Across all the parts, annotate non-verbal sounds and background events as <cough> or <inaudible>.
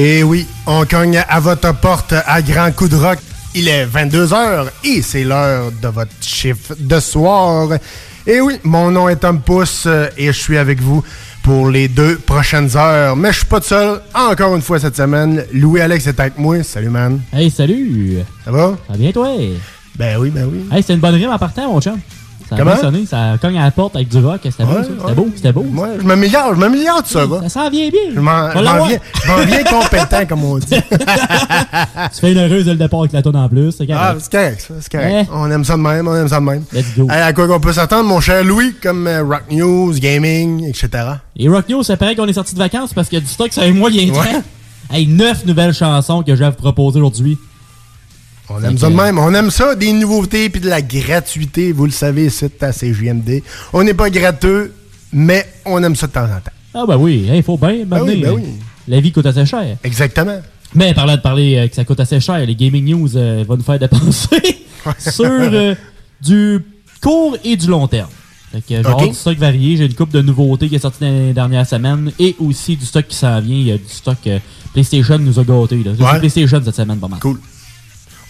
Et oui, on cogne à votre porte à grand coup de rock. Il est 22h et c'est l'heure de votre chiffre de soir. Et oui, mon nom est Tom Pousse euh, et je suis avec vous pour les deux prochaines heures. Mais je suis pas tout seul, encore une fois cette semaine. Louis-Alex est avec moi. Salut, man. Hey, salut! Ça va? Ça va bien, toi? Ben oui, ben oui. Hey, c'était une bonne rime en partant, mon chum. Ça a Comment? bien sonné, ça cogne à la porte avec du rock. C'était beau, Ouais, ça. ouais. C'était beau, c'était beau. Moi, je m'améliore, je m'améliore tout ça, va. Ça s'en vient bien. Je m'en viens, je m'en viens compétent, comme on dit. <laughs> Tu fais une heureuse dès le départ avec la tonne en plus. C'est Ah, correct. c'est correct, c'est correct. Ouais. On aime ça de même, on aime ça de même. Let's go. Hey, à quoi qu'on peut s'attendre, mon cher Louis, comme euh, Rock News, Gaming, etc. Et Rock News, c'est pareil qu'on est sorti de vacances parce qu'il y a du stock, ça fait moi, il y a un Ouais. Hey, neuf nouvelles chansons que je vais vous proposer aujourd'hui. On aime ça de même. On aime ça, des nouveautés puis de la gratuité. Vous le savez, c'est à CJMD. On n'est pas gratteux, mais on aime ça de temps en temps. Ah, ben oui, il faut bien. Ben oui, ben oui. La vie coûte assez cher. Exactement. Mais parlant de parler euh, que ça coûte assez cher, les Gaming News euh, vont nous faire dépenser <laughs> <laughs> sur euh, du court et du long terme. Fait que, avoir du stock varié. J'ai une coupe de nouveautés qui est sortie dans les dernières semaines et aussi du stock qui s'en vient. Il y a du stock PlayStation nous a gâtés. Là. Ouais. PlayStation cette semaine, pas mal. Cool.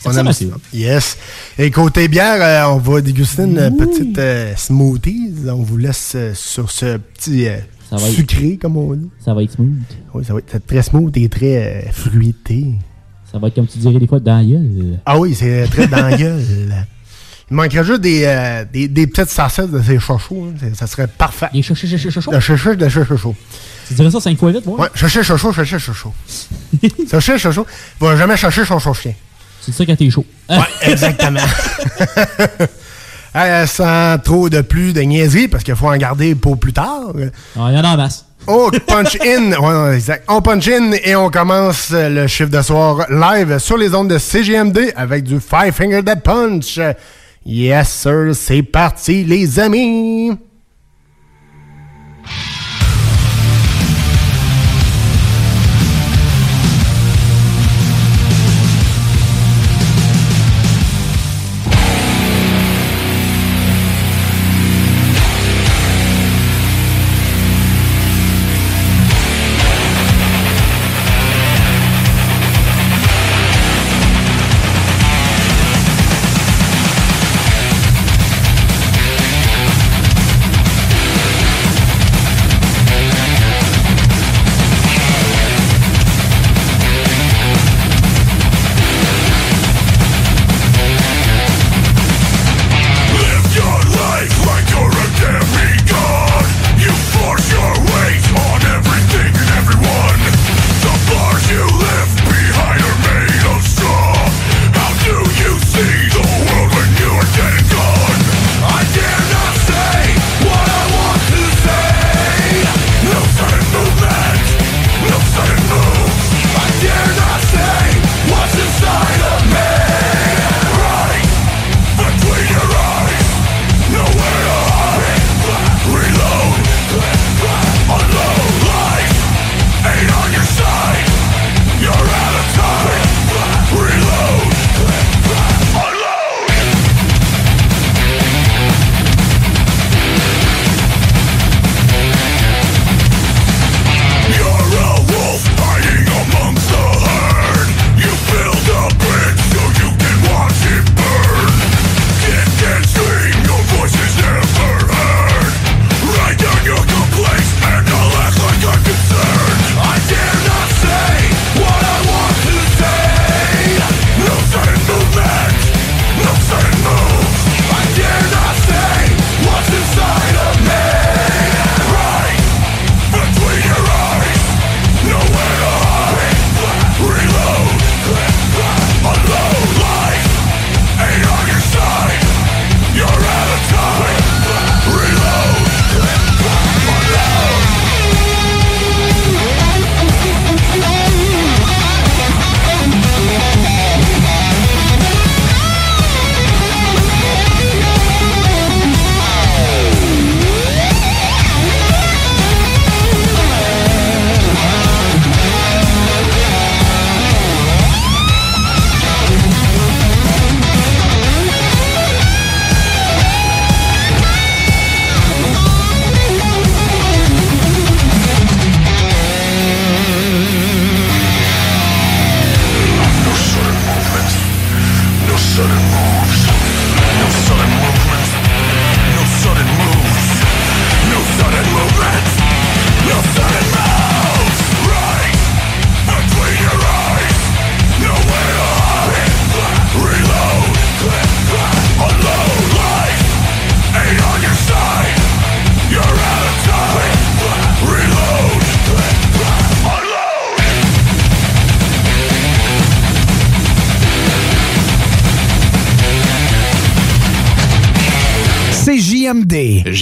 On aime ça. Yes. Et côté bière, euh, on va déguster une petite euh, smoothies. On vous laisse euh, sur ce petit euh, être- sucré, comme on dit. Ça va être smooth. Oui, ça va être très smooth et très fruité. Ça va être comme tu dirais des fois dans la gueule. Ah oui, c'est très dans la gueule. Il manquerait juste des, des, des petites saucettes de ces chochos. hein. Ça serait parfait. Des chochos, chochos. De chochos, de chochos. Tu dirais ça cinq fois vite, moi? Ouais, chercher chocho, chercher chocho. chercher chocho. Il va jamais chercher son chien. C'est ça quand t'es chaud. Ouais, exactement. <laughs> Euh, sans trop de plus de niaiseries, parce qu'il faut en garder pour plus tard. Ah, Il y en a en masse. Oh, punch in. <laughs> Ouais, non, exact. On punch in et on commence le chiffre de soir live sur les ondes de CGMD avec du Five Finger Dead Punch. Yes, sir. C'est parti, les amis.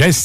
Okay,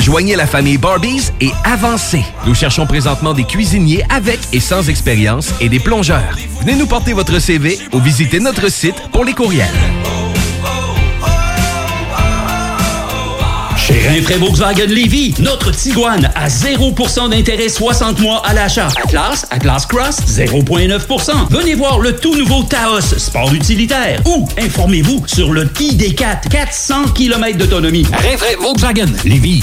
Joignez la famille Barbies et avancez. Nous cherchons présentement des cuisiniers avec et sans expérience et des plongeurs. Venez nous porter votre CV ou visitez notre site pour les courriels. Chez Rinfraie Volkswagen Lévy, notre Tiguan à 0% d'intérêt 60 mois à l'achat. Atlas, Atlas Cross, 0,9%. Venez voir le tout nouveau Taos, sport utilitaire. Ou informez-vous sur le ID4, 400 km d'autonomie. Rinfraie Volkswagen Lévy.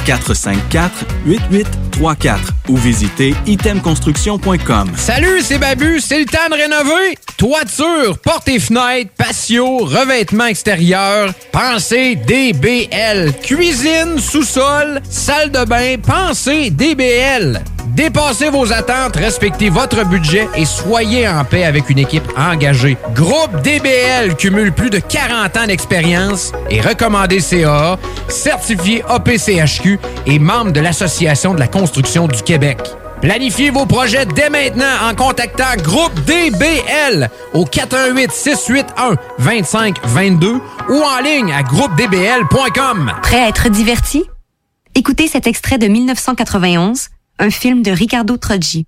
418-454-8834 ou visitez itemconstruction.com. Salut, c'est Babu, c'est le temps de rénover. Toiture, portes et fenêtres, patio, revêtement extérieur, pensez DBL. Cuisine, sous-sol, salle de bain, pensez DBL. Dépassez vos attentes, respectez votre budget et soyez en paix avec une équipe engagée. Groupe DBL cumule plus de 40 ans d'expérience et recommandé CA, certifié APCHQ et membre de l'Association de la construction du Québec. Planifiez vos projets dès maintenant en contactant Groupe DBL au 418 681 2522 ou en ligne à groupedbl.com. Prêt à être diverti? Écoutez cet extrait de 1991, un film de Ricardo Troggi.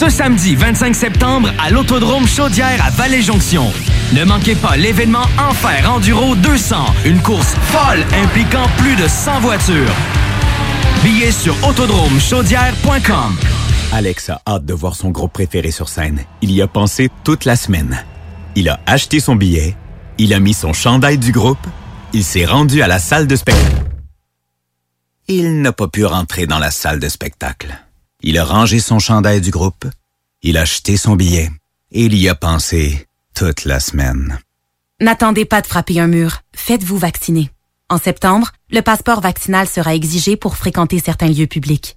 Ce samedi 25 septembre à l'Autodrome Chaudière à Vallée-Jonction. Ne manquez pas l'événement Enfer Enduro 200, une course folle impliquant plus de 100 voitures. Billets sur autodromechaudière.com. Alex a hâte de voir son groupe préféré sur scène. Il y a pensé toute la semaine. Il a acheté son billet, il a mis son chandail du groupe, il s'est rendu à la salle de spectacle. Il n'a pas pu rentrer dans la salle de spectacle. Il a rangé son chandail du groupe, il a acheté son billet et il y a pensé toute la semaine. N'attendez pas de frapper un mur. Faites-vous vacciner. En septembre, le passeport vaccinal sera exigé pour fréquenter certains lieux publics.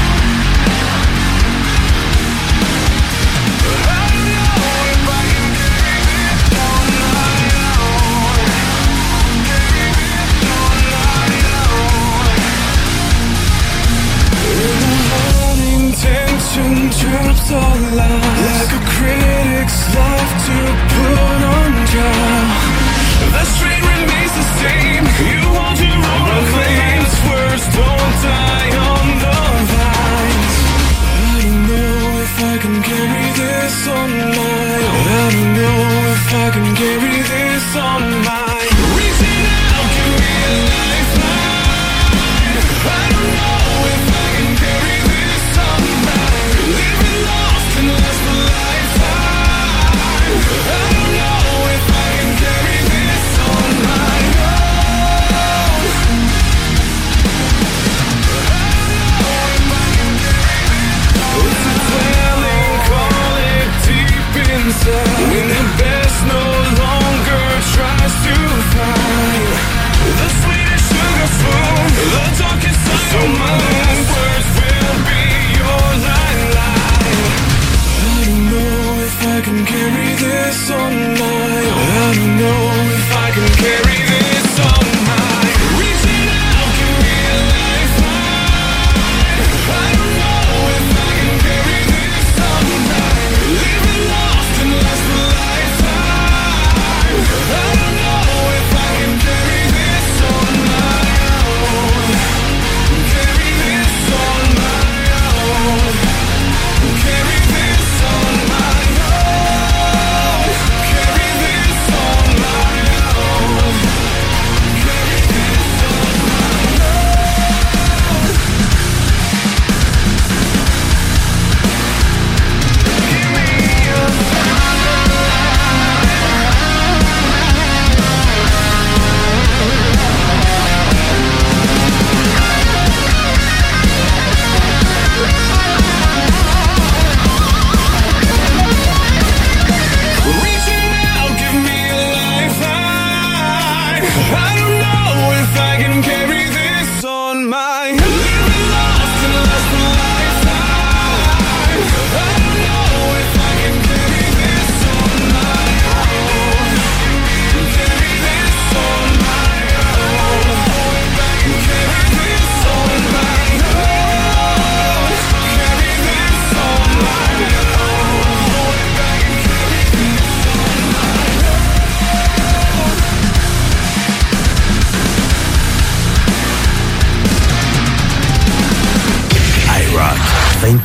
Drops all lies Like a critic's love to put on trial. The street remains the same. You to roll the flames. Words don't die on the vines. I don't know if I can carry this on my own. I don't know if I can carry this on my I don't know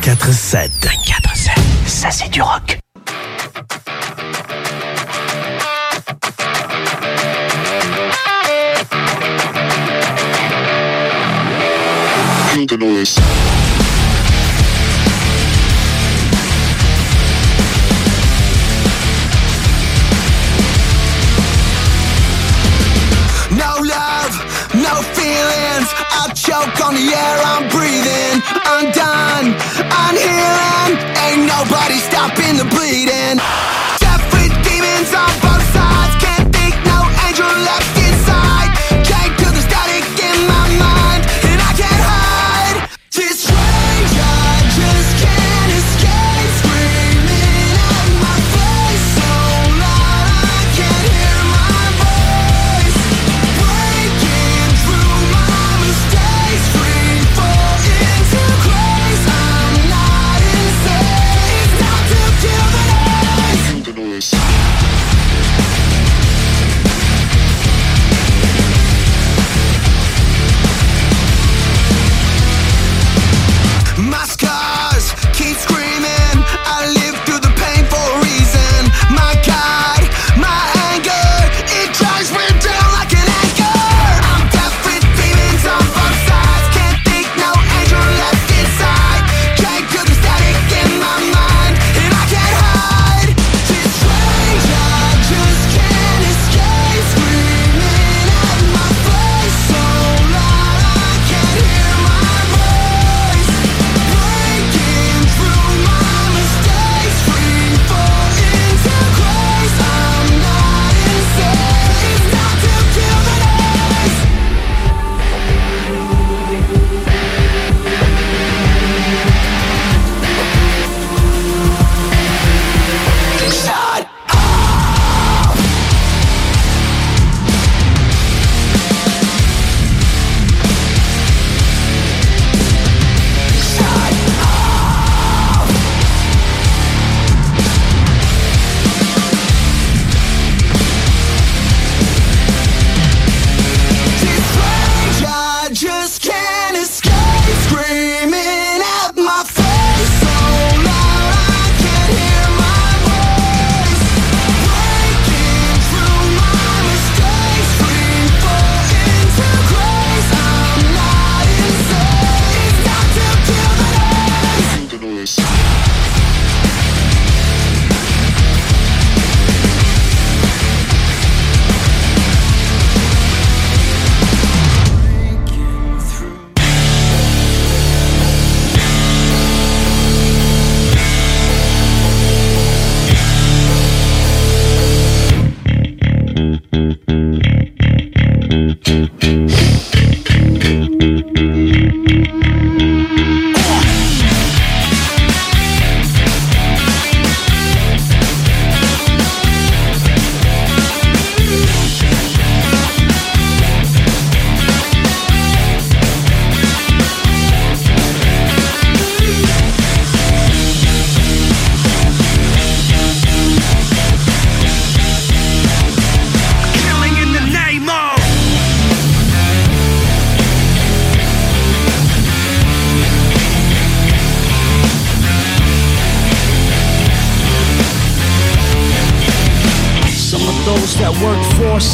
24-7. 24-7. Ça, c'est du rock. No in the bleeding.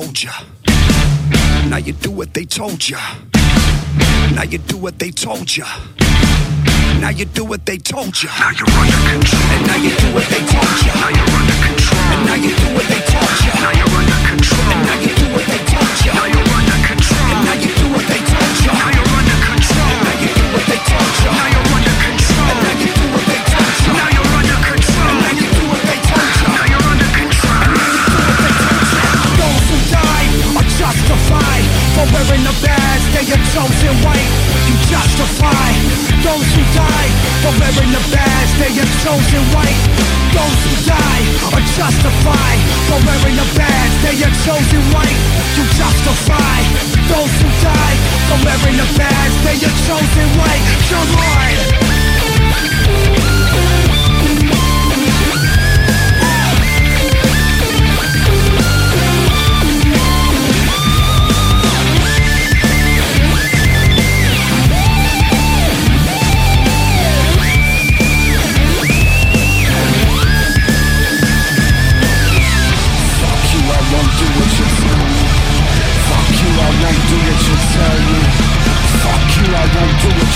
Told ya. Now you do what they told ya. Now you do what they told ya. Now you do what they told ya. Now you're under control. And now you do what they told ya. Now you're under control. And now you do what they told ya. Now you're under control. And now you do what they told ya. Now you're under control. And now you do what they told ya. For wearing the badge. They are chosen white. You justify those who died for wearing the badge. They are chosen white. Those who die are justified for wearing the badge. They are chosen white. You justify those who die for wearing the badge. They are chosen white. Come on.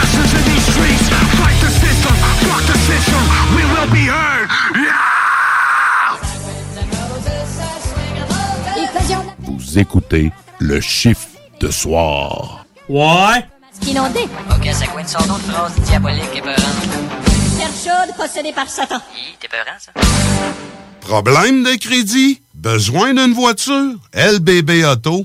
The protesters in these streets, fight the system, fuck the system, we will be heard. Vous écoutez le chiffre de soir. Ouais. Inondé. Ok, ça coïncide son nom de phrase diabolique et peurante. Terre chaude possédée par Satan. Hi, T'es peurant, ça? Problème de crédit? Besoin d'une voiture? lbbauto.com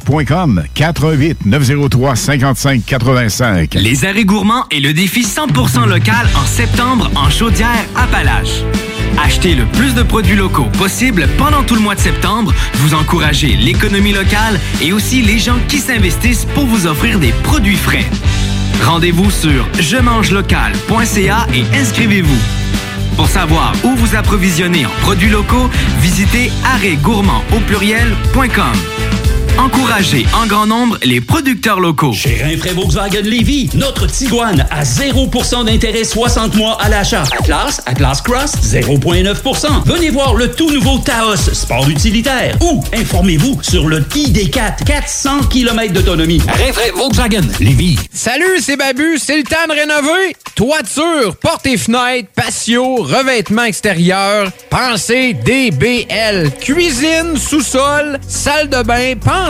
GestionBloc.com 88 903 55 85. Les arrêts gourmands et le défi 100% local en septembre en chaudière Appalaches. Achetez le plus de produits locaux possible pendant tout le mois de septembre. Vous encouragez l'économie locale et aussi les gens qui s'investissent pour vous offrir des produits frais. Rendez-vous sur je mange local.ca et inscrivez-vous. Pour savoir où vous approvisionner en produits locaux, visitez arrêtgourmand au pluriel.com. Encouragez en grand nombre les producteurs locaux. Chez Rinfraie Volkswagen Lévy, notre Tiguan à 0% d'intérêt 60 mois à l'achat. Atlas, Atlas Cross, 0,9%. Venez voir le tout nouveau Taos, sport utilitaire. Ou informez-vous sur le ID4, 400 km d'autonomie. Rinfraie Volkswagen Lévy. Salut, c'est Babu, c'est le temps de rénover. Toiture, portes et fenêtres, patio, revêtement extérieur, pensez DBL. Cuisine, sous-sol, salle de bain, pensez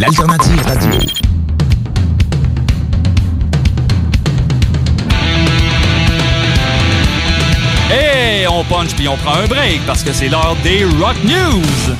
L'alternative radio. Et on punch puis on prend un break parce que c'est l'heure des Rock News.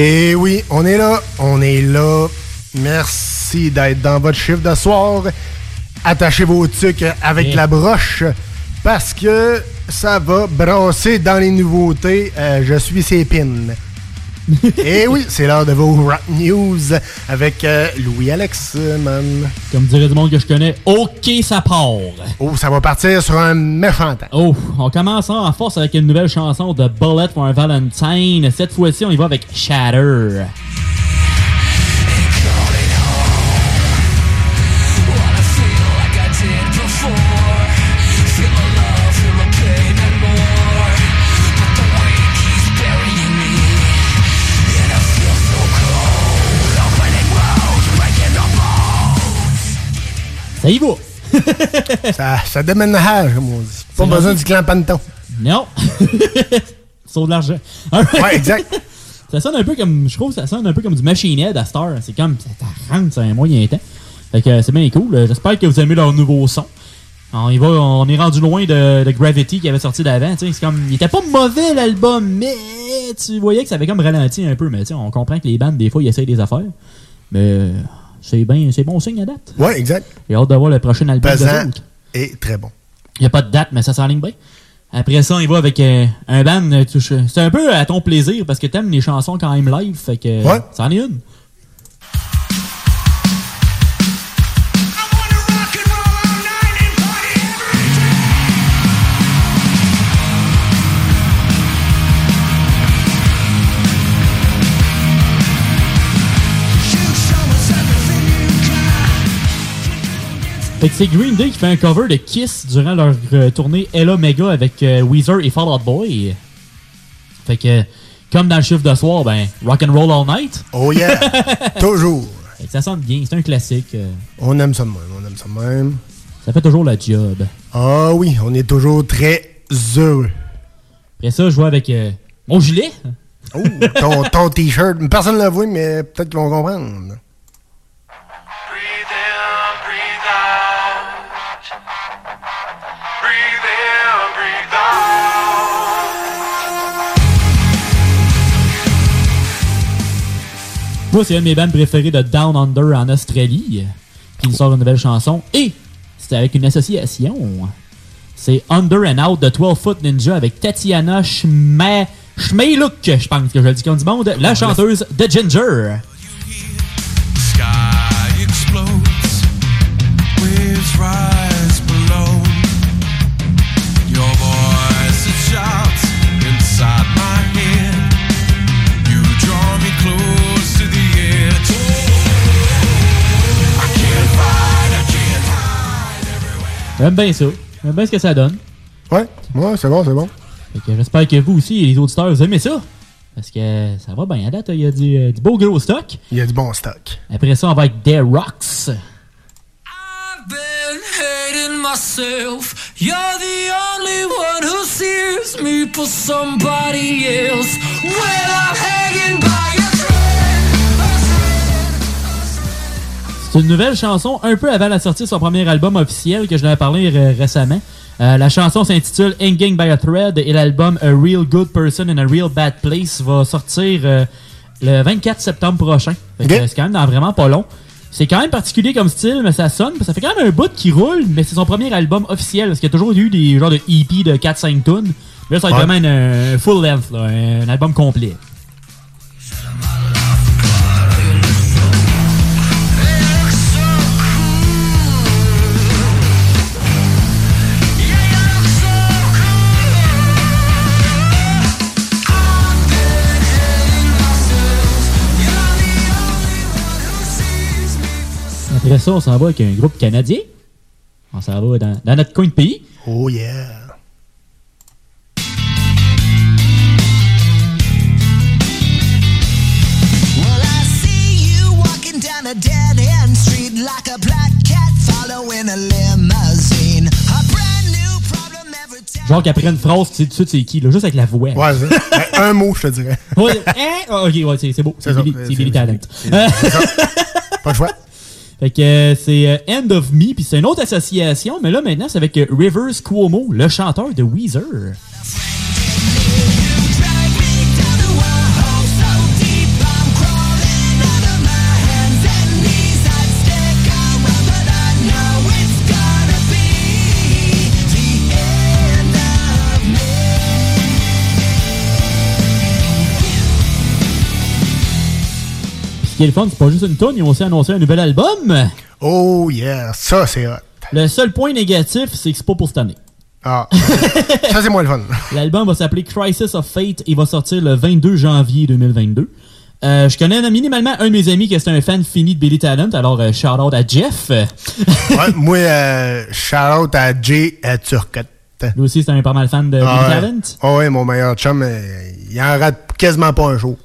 Et oui, on est là, on est là. Merci d'être dans votre chiffre de soir. Attachez vos tucs avec la broche parce que ça va brasser dans les nouveautés. Euh, je suis ses pins. <laughs> Et oui, c'est l'heure de vos Rock News avec euh, Louis-Alex, man. Comme dirait du monde que je connais, OK, ça part. Oh, ça va partir sur un méchant temps. Oh, on commence en force avec une nouvelle chanson de Bullet for un Valentine. Cette fois-ci, on y va avec Shatter. Ça y va. <laughs> ça, ça déménage, comme on dit. Pas C'est besoin du clan Panton. Non. <laughs> Sauve de l'argent. Ouais, exact. <laughs> ça sonne un peu comme, je trouve, ça sonne un peu comme du Machine Head à Star. C'est comme, ça rentre sur un moyen temps. Fait que euh, c'est bien cool. Euh, J'espère que vous aimez leur nouveau son. On, y va, on est rendu loin de, de Gravity qui avait sorti d'avant. C'est comme, il était pas mauvais l'album, mais tu voyais que ça avait comme ralenti un peu. Mais on comprend que les bandes, des fois, ils essayent des affaires. Mais euh, c'est bien, c'est bon signe à date. Ouais, exact. J'ai hâte de voir le prochain album de Pesant autres. et très bon. Il n'y a pas de date, mais ça s'enligne bien. Après ça, on y va avec euh, un band. euh, C'est un peu à ton plaisir parce que t'aimes les chansons quand même live. Fait que Ouais. ça en est une. Fait que c'est Green Day qui fait un cover de Kiss durant leur euh, tournée Ella Mega avec euh, Weezer et Fall Out Boy. Fait que, comme dans le chiffre de soir, ben, Rock and Roll All Night. Oh yeah! <laughs> toujours. Fait que ça sonne bien, c'est un classique. euh, On aime ça de même, on aime ça de même. ça fait toujours la job. Ah oui, on est toujours très heureux. Après ça, je vois avec euh, mon gilet. Oh, ton, ton t-shirt. Personne ne l'a vu, mais peut-être qu'ils vont comprendre. Moi, c'est une de mes bandes préférées de Down Under en Australie qui nous sort une nouvelle chanson. Et c'est avec une association. C'est Under and Out de 12 Foot Ninja avec Tatiana Schme- Schmeiluk, je pense que je le dis comme du monde, la chanteuse de Ginger. Sky explodes, waves rise J'aime bien ça. J'aime bien ce que ça donne. Ouais, ouais, c'est bon, c'est bon. Fait que j'espère que vous aussi, les auditeurs, vous aimez ça. Parce que ça va bien à date, il y a du, euh, du beau gros stock. Il y a du bon stock. Après ça, on va avec Des Rocks. been hating myself. You're the only one who sees me for somebody else. When I'm hanging by C'est une nouvelle chanson un peu avant la sortie de son premier album officiel que je l'avais parlé euh, récemment. Euh, la chanson s'intitule Hanging by a Thread et l'album A Real Good Person in a Real Bad Place va sortir euh, le 24 septembre prochain. C'est quand même dans vraiment pas long. C'est quand même particulier comme style, mais ça sonne. Ça fait quand même un bout qui roule, mais c'est son premier album officiel. Parce qu'il y a toujours eu des genres de EP de 4-5 tunes. Mais là, ça va être Ouais. vraiment un, un full length, là, un album complet. Après ça, on s'en va avec un groupe canadien. On s'en va dans, dans notre coin de pays. Oh yeah. Well, I see you walking down a dead end street like a black cat following a limousine. A brand new problem every time. Genre qu'après une phrase, tu sais tout de suite c'est qui, là, juste avec la voix. Ouais, <laughs> un mot, je te dirais. Ouais, hein? Ah, ok, ouais, c'est beau. C'est. Billy, Talent. Pas le choix. Fait que euh, c'est euh, End of Me, puis c'est une autre association, mais là maintenant c'est avec euh, Rivers Cuomo, le chanteur de Weezer. Qui est le fun, c'est pas juste une tonne, ils ont aussi annoncé un nouvel album. Oh yeah, ça c'est hot. Le seul point négatif, c'est que c'est pas pour cette année. Ah, ça c'est moins le fun. <laughs> L'album va s'appeler Crisis of Fate et va sortir le 22 janvier 2022. Euh, je connais minimalement un de mes amis qui est un fan fini de Billy Talent, alors euh, shout out à Jeff. <laughs> Ouais, moi, euh, shout out à Jay à Turcotte. Lui aussi, c'est un pas mal fan de Ah Billy. Talent. Ah ouais, mon meilleur chum, euh, il en rate quasiment pas un jour.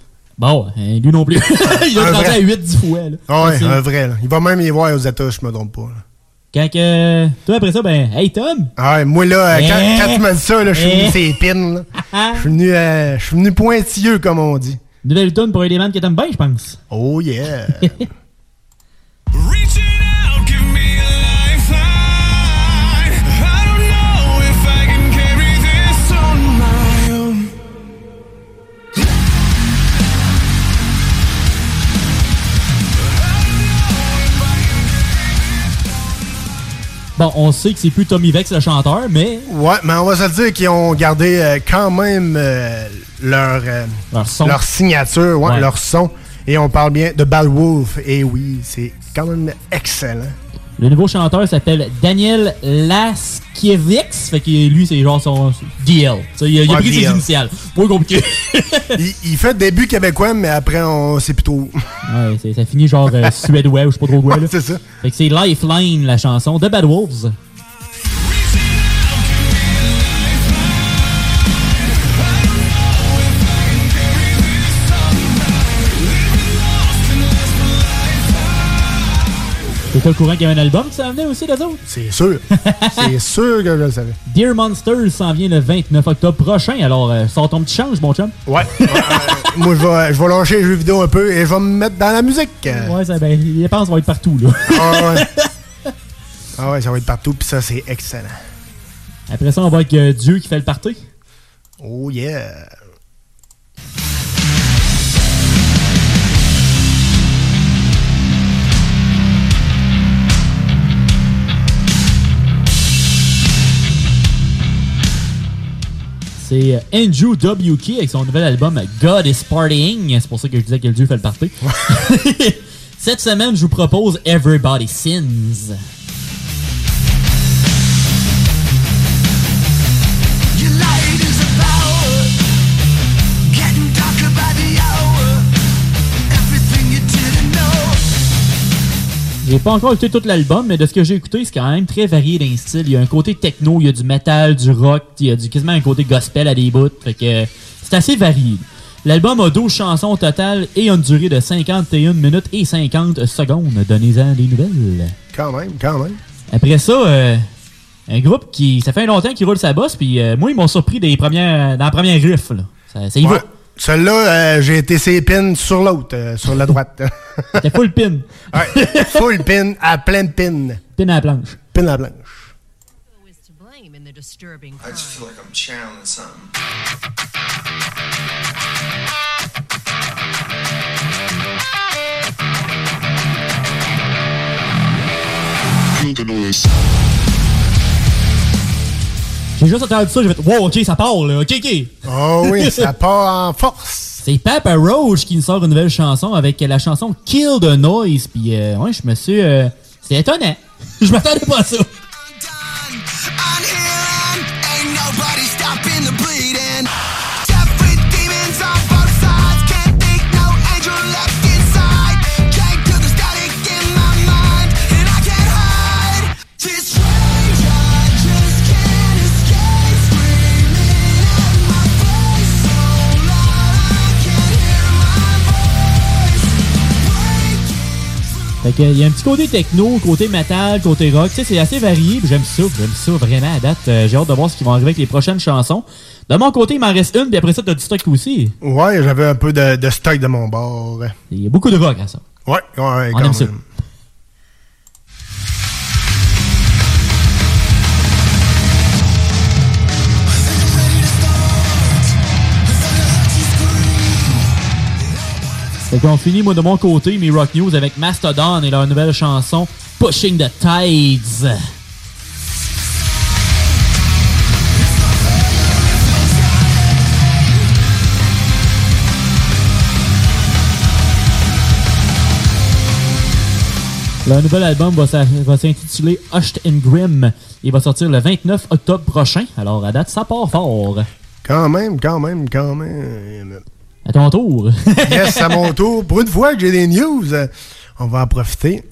Bon, euh, lui non plus. <laughs> il a rendu à 8-10 fois. Là. Ah ouais, un vrai. Là. Il va même y voir aux États, je me trompe pas. là. Quand que... Toi, après ça, ben, hey Tom! Ah ouais, moi là, euh, quand, Eh. quand tu m'as dit ça, là, je suis Eh. venu ses pins. là. Je suis venu, euh, je suis venu pointilleux, comme on dit. Nouvelle tune pour Element que t'aimes bien, je pense. Oh yeah! <laughs> Bon, on sait que c'est plus Tommy Vex le chanteur, mais Ouais, mais on va se dire qu'ils ont gardé euh, quand même euh, leur, euh, Leur son. signature, ouais, Ouais. leur son. Et on parle bien de Bad Wolf. Et oui, c'est quand même excellent. Le nouveau chanteur s'appelle Daniel Laskiewicz. Fait que lui, c'est genre son DL. Tu sais, il a, il a Ouais, pris ses DL. initiales. Pas compliqué. <laughs> il, il fait début québécois, mais après, on sait plus trop. Ouais, ça finit genre euh, suédois ou je sais pas trop quoi. <laughs> c'est ça. Fait que c'est Lifeline, la chanson de Bad Wolves. T'étais au courant qu'il y avait un album qui s'en venait aussi, les autres? C'est sûr. c'est <laughs> sûr que je le savais. Dear Monsters s'en vient le 29 octobre prochain, alors euh, sors ton petit change, mon chum. Ouais. <laughs> Euh, moi, je vais, je vais lâcher les jeux vidéo un peu et je vais me mettre dans la musique. Ouais, ça, ben, les dépenses vont être partout, là. Ah ouais. <laughs> Ah ouais, ça va être partout, puis ça, c'est excellent. Après ça, on va avec euh, Dieu qui fait le party. Oh yeah. C'est euh, Andrew W.K. avec son nouvel album God is Partying. C'est pour ça que je disais que le dieu fait le party. <laughs> Cette semaine, je vous propose Everybody Sins. J'ai pas encore écouté tout l'album, mais de ce que j'ai écouté, c'est quand même très varié d'un style. Il y a un côté techno, il y a du metal, du rock, il y a du, quasiment un côté gospel à des bouts. Fait que c'est assez varié. L'album a 12 chansons au total et a une durée de 51 minutes et 50 secondes. Donnez-en des nouvelles. Quand même, quand même. Après ça, euh, un groupe qui. Ça fait longtemps qu'il roule sa bosse, puis euh, moi, ils m'ont surpris des premières, dans la première riff. Là. Ça, ça y Ouais. va. Celle-là, euh, j'ai été ses pins sur l'autre, euh, sur la droite. <laughs> C'était full pin. Ouais, full pin, à pleine pin. Pin à la planche. Pin à la planche. I just feel like I'm channeling something. Feel the noise. J'ai juste entendu ça, j'ai fait Wow, ok, ça part là, ok, ok. Oh oui, <laughs> ça part en force. C'est Papa Roach qui nous sort une nouvelle chanson avec la chanson Kill the Noise. Puis, euh, ouais, je me suis. euh, c'est étonnant. <laughs> je m'attendais pas à ça. Fait y a un petit côté techno, côté metal, côté rock. Tu sais, c'est assez varié. J'aime ça. J'aime ça vraiment à date. Euh, J'ai hâte de voir ce qui va arriver avec les prochaines chansons. De mon côté, il m'en reste une, puis après ça, t'as du stock aussi. Ouais, j'avais un peu de, de stock de mon bord. Il y a beaucoup de rock à ça. Ouais, ouais, On quand aime ça. Fait qu'on finit, moi, de mon côté, mes rock news avec Mastodon et leur nouvelle chanson Pushing the Tides. Leur nouvel album va s'intituler Hushed and Grim. Il va sortir le 29 octobre prochain. Alors, à date, ça part fort. Quand même, quand même, quand même. À ton tour. <laughs> yes, à mon tour. Pour une fois que j'ai des news, euh, on va en profiter.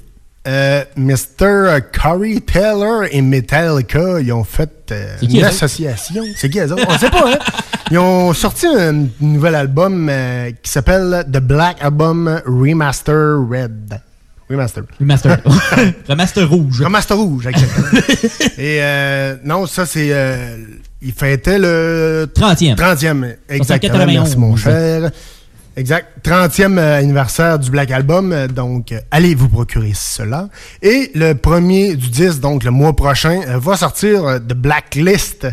Euh, Mr. Corey Taylor et Metallica, ils ont fait euh, une association. C'est qui, eux? On sait pas, hein? Ils ont sorti un nouvel album euh, qui s'appelle The Black Album Remaster Red. Remaster. Remaster. <laughs> Remaster rouge. Remaster rouge, exactement. Et non, ça, c'est... il fêtait le... 30e. 30e, exactement. 91. Merci, mon cher. Exact. 30e euh, anniversaire du Black Album. Donc, euh, allez vous procurer cela. Et le premier du 10, donc le mois prochain, euh, va sortir The Blacklist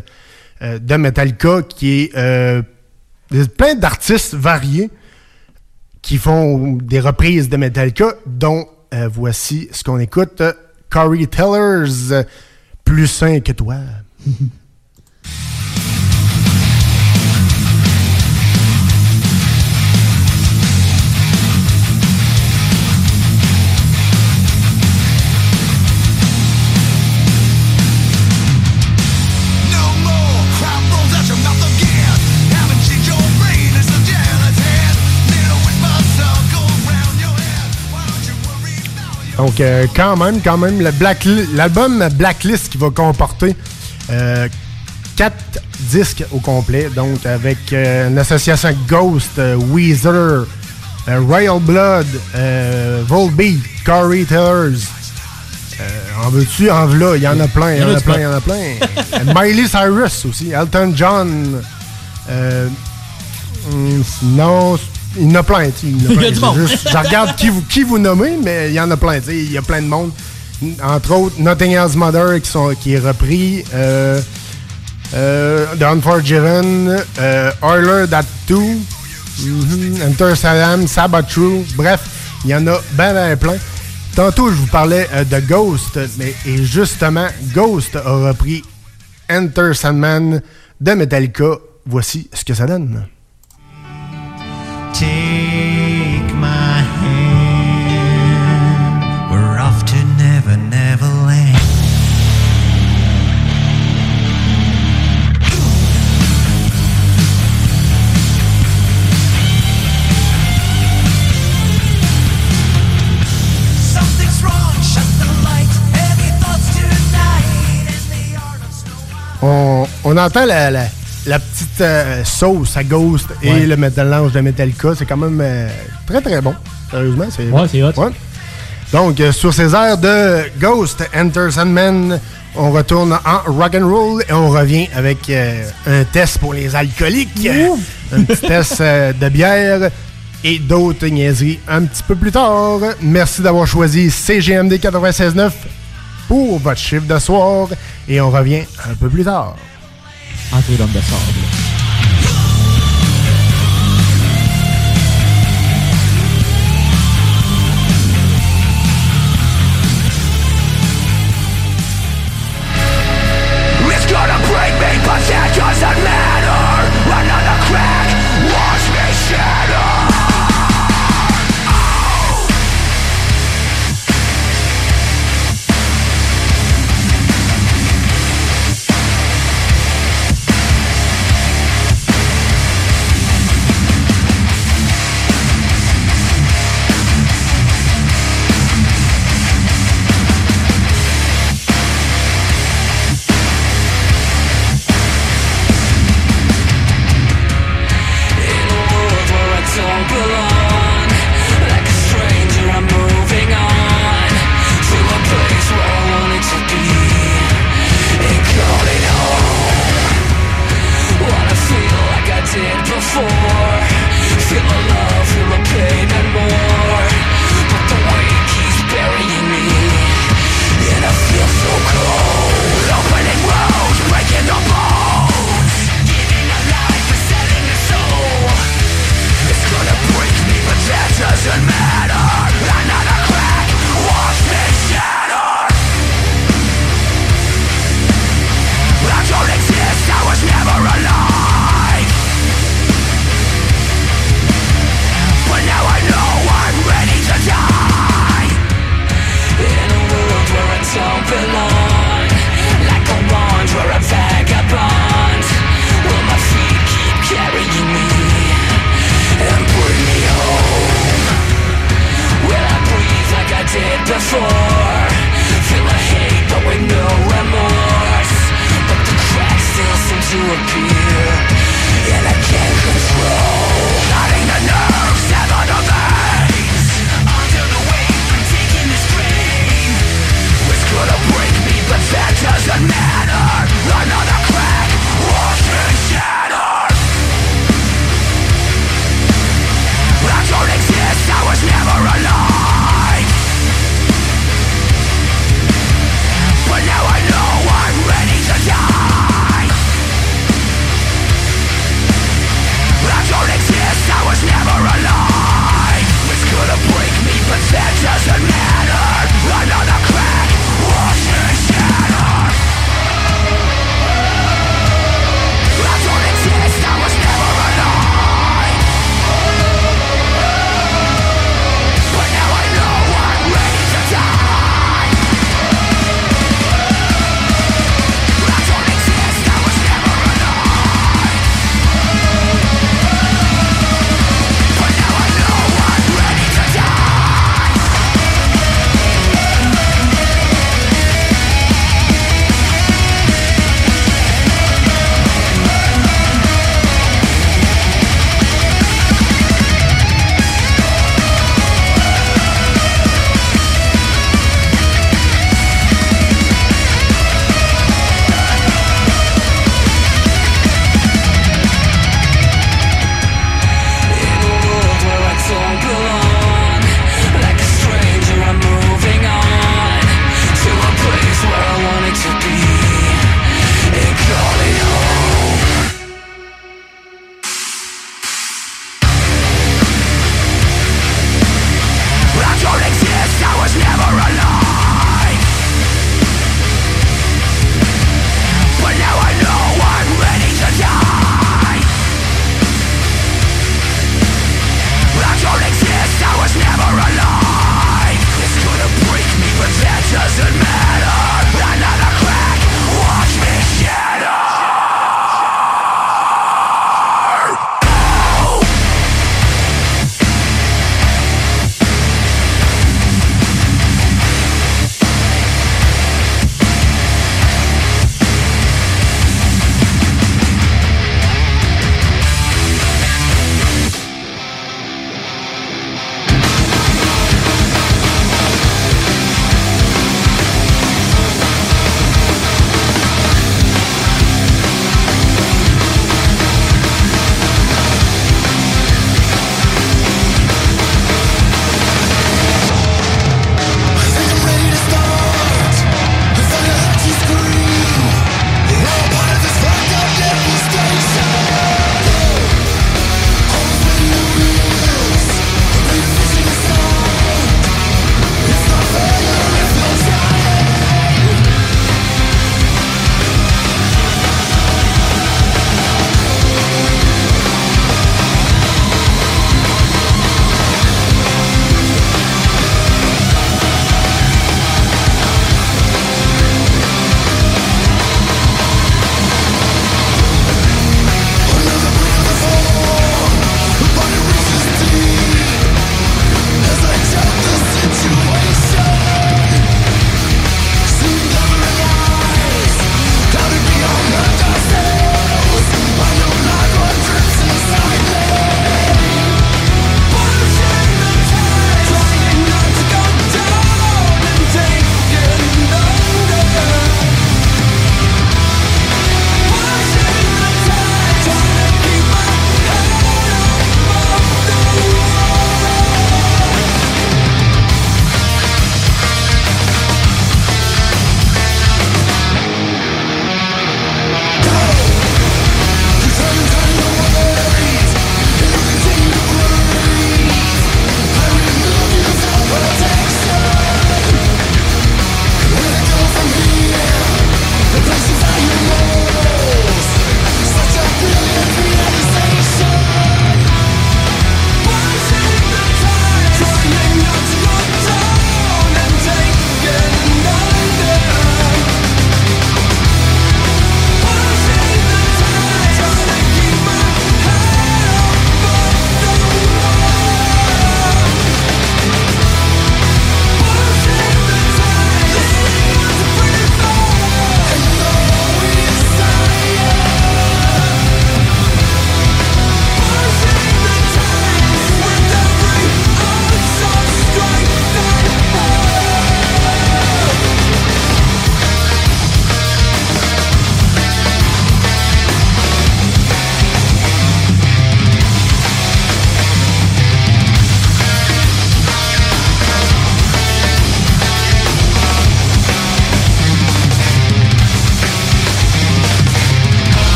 de Metallica, qui est euh, plein d'artistes variés qui font des reprises de Metallica, dont euh, voici ce qu'on écoute. Corey Teller's Plus sain que toi. <laughs> Donc, euh, quand même, quand même, le l'album Blacklist qui va comporter euh, quatre disques au complet, donc avec euh, une association avec Ghost, euh, Weezer, euh, Royal Blood, Volbeat, Corey Tellers. En veux-tu, en v'là, il y en a plein, il y en a plein, il y en a plein. <laughs> Miley Cyrus aussi, Elton John. Hum, non, il y en a plein, tu sais, je regarde qui vous, qui vous nommez, mais il y en a plein, tu sais, il y a plein de monde. Entre autres, Nothing Else Mother qui, sont, qui est repris. Euh, euh, The Unforgiven, euh, Oiler That 2, mhm, Enter Salam, Sabbath True, bref, il y en a ben ben plein. Tantôt, je vous parlais euh, de Ghost, mais et justement, Ghost a repris Enter Sandman de Metallica. voici ce que ça donne. Take my hand. We're off to Never Never Land. Something's wrong. Shut the light. Heavy thoughts tonight. On, on entend la, la- la petite euh, sauce à Ghost et le mélange de Metallica. C'est quand même euh, très très bon. Sérieusement, c'est Ouais, c'est hot. Ouais. Donc, euh, sur ces airs de Ghost, Enter Sandman, on retourne en rock and roll et on revient avec un test pour les alcooliques, un petit test de bière et d'autres niaiseries un petit peu plus tard. Merci d'avoir choisi CGMD 96.9 pour votre chiffre de soir et on revient un peu plus tard. Entre l'homme de sable.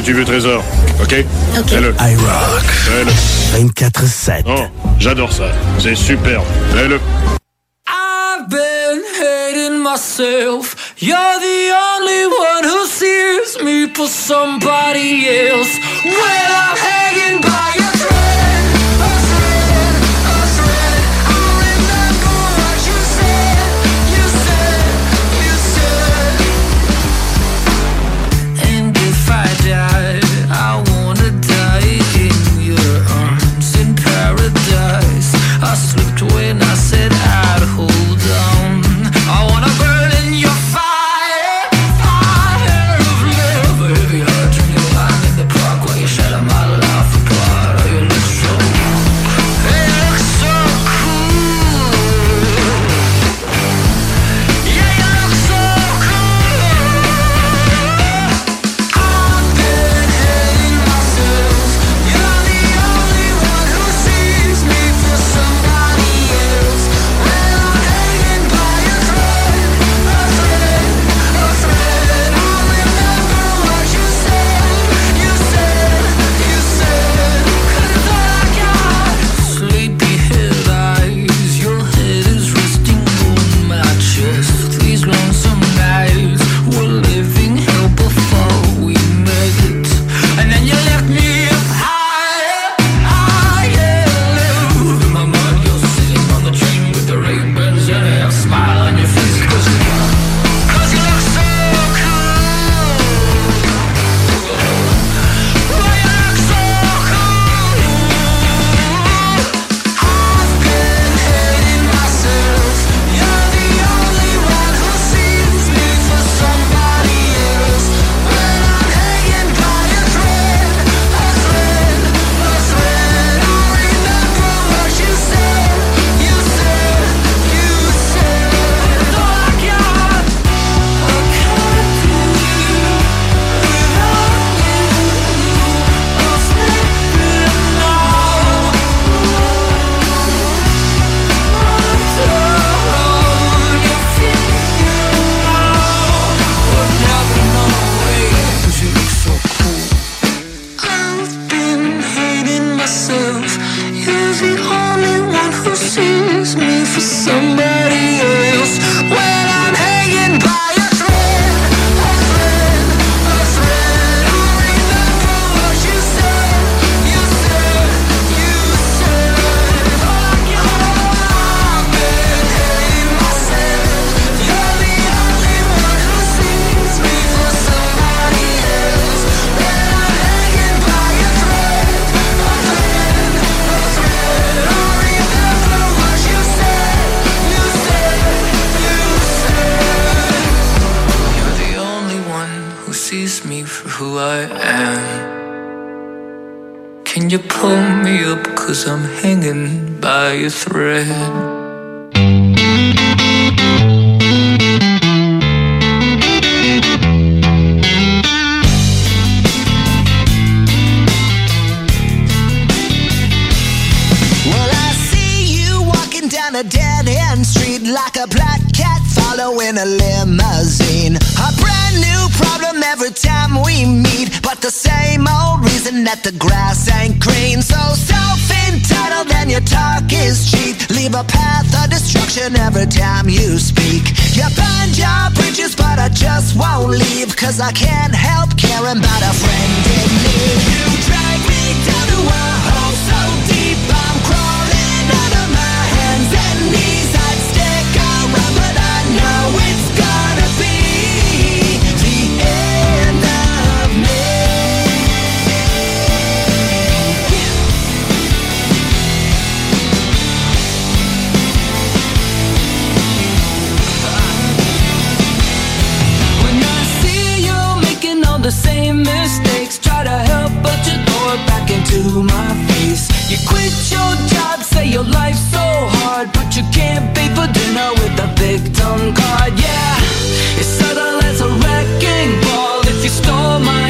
tu veux, trésor. OK? OK. Fais-le. Fais-le. 24-7. Oh, j'adore ça. C'est superbe. Fais-le. I've been hating myself. You're the only one who me somebody else. I'm hanging by and green. So self-entitled and your talk is cheap. Leave a path of destruction every time you speak. You burned your bridges but I just won't leave Cause I can't help caring about a friend in need. You drag me down to a hole so deep I'm crawling. to my face. You quit your job, say your life's so hard, but you can't pay for dinner with a victim card. Yeah, it's subtle as a wrecking ball. If you stole my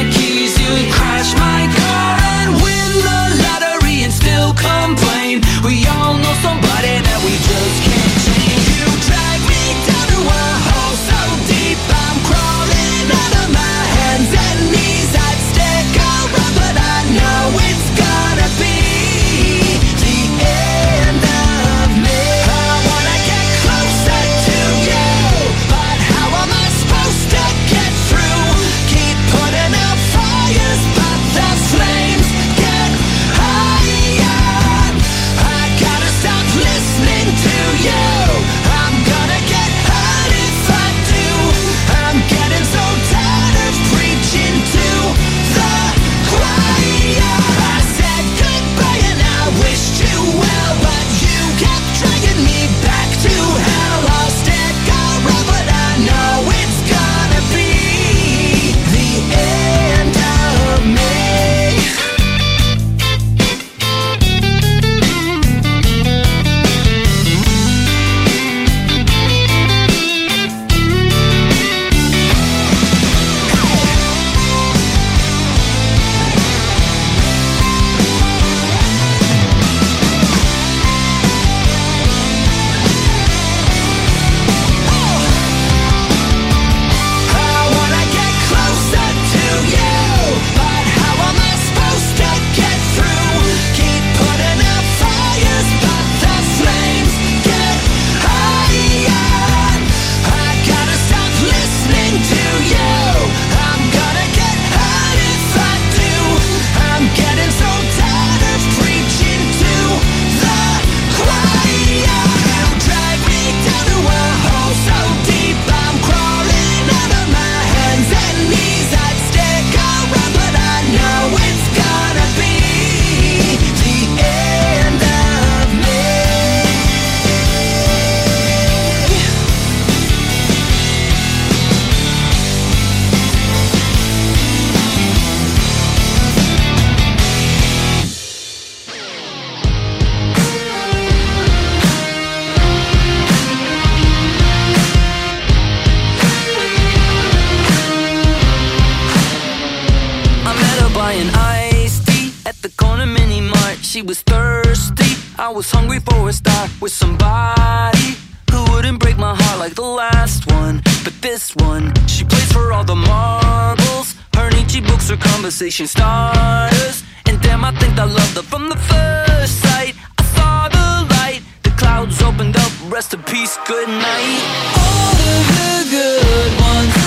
conversation starters. And damn, I think I loved her from the first sight. I saw the light, the clouds opened up. Rest in peace, good night. All of the good ones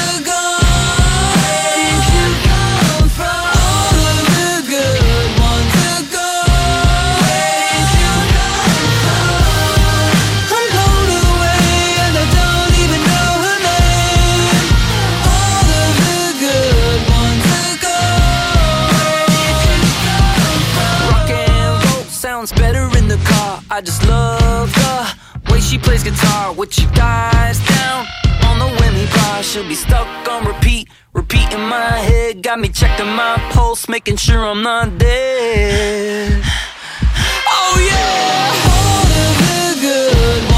I just love the way she plays guitar. With you guys down on the whammy bar, she'll be stuck on repeat. Repeat in my head, got me checking my pulse, making sure I'm not dead. <sighs> Oh yeah, all of the good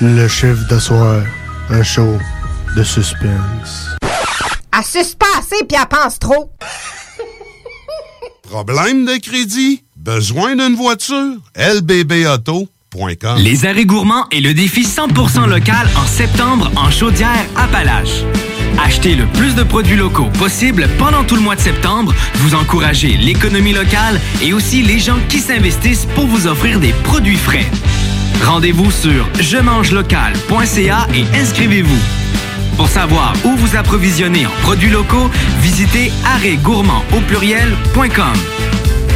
Le chiffre de soir, un show de suspense. Pas assez puis elle pense trop. Problème de crédit? Besoin d'une voiture? lbbauto.com Les arrêts gourmands et le défi 100% local en septembre en Chaudière-Appalaches. Achetez le plus de produits locaux possible pendant tout le mois de septembre. Vous encouragez l'économie locale et aussi les gens qui s'investissent pour vous offrir des produits frais. Rendez-vous sur je mange local.ca et inscrivez-vous. Pour savoir où vous approvisionner en produits locaux, visitez arrêtgourmand au pluriel.com.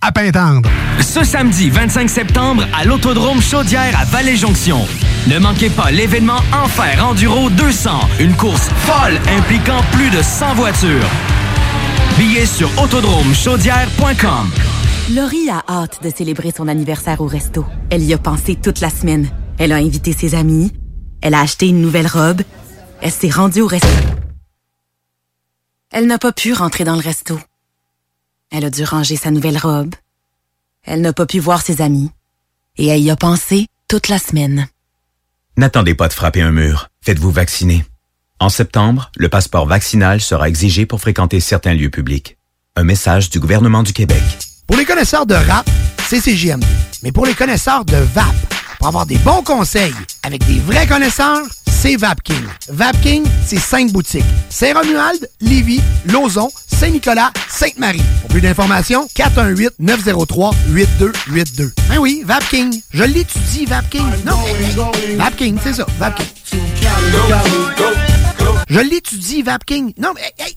à Pintendre. Ce samedi 25 septembre à l'Autodrome Chaudière à Vallée-Jonction. Ne manquez pas l'événement Enfer Enduro 200, une course folle impliquant plus de 100 voitures. Billets sur autodromechaudière.com. Laurie a hâte de célébrer son anniversaire au resto. Elle y a pensé toute la semaine. Elle a invité ses amis. Elle a acheté une nouvelle robe. Elle s'est rendue au resto. Elle n'a pas pu rentrer dans le resto. Elle a dû ranger sa nouvelle robe. Elle n'a pas pu voir ses amis. Et elle y a pensé toute la semaine. N'attendez pas de frapper un mur. Faites-vous vacciner. En septembre, le passeport vaccinal sera exigé pour fréquenter certains lieux publics. Un message du gouvernement du Québec. Pour les connaisseurs de rap, c'est CGMD. Mais pour les connaisseurs de VAP, pour avoir des bons conseils avec des vrais connaisseurs, c'est VapKing. VapKing, c'est cinq boutiques. Saint-Romuald, Lévis, Lauson, Saint-Nicolas, Sainte-Marie. Pour plus d'informations, 418-903-8282. Ben oui, Vapking. Je l'étudie, Vapking. Non, Vapking, c'est ça, Vapking. Je l'étudie, Vapking. Non, mais... hey,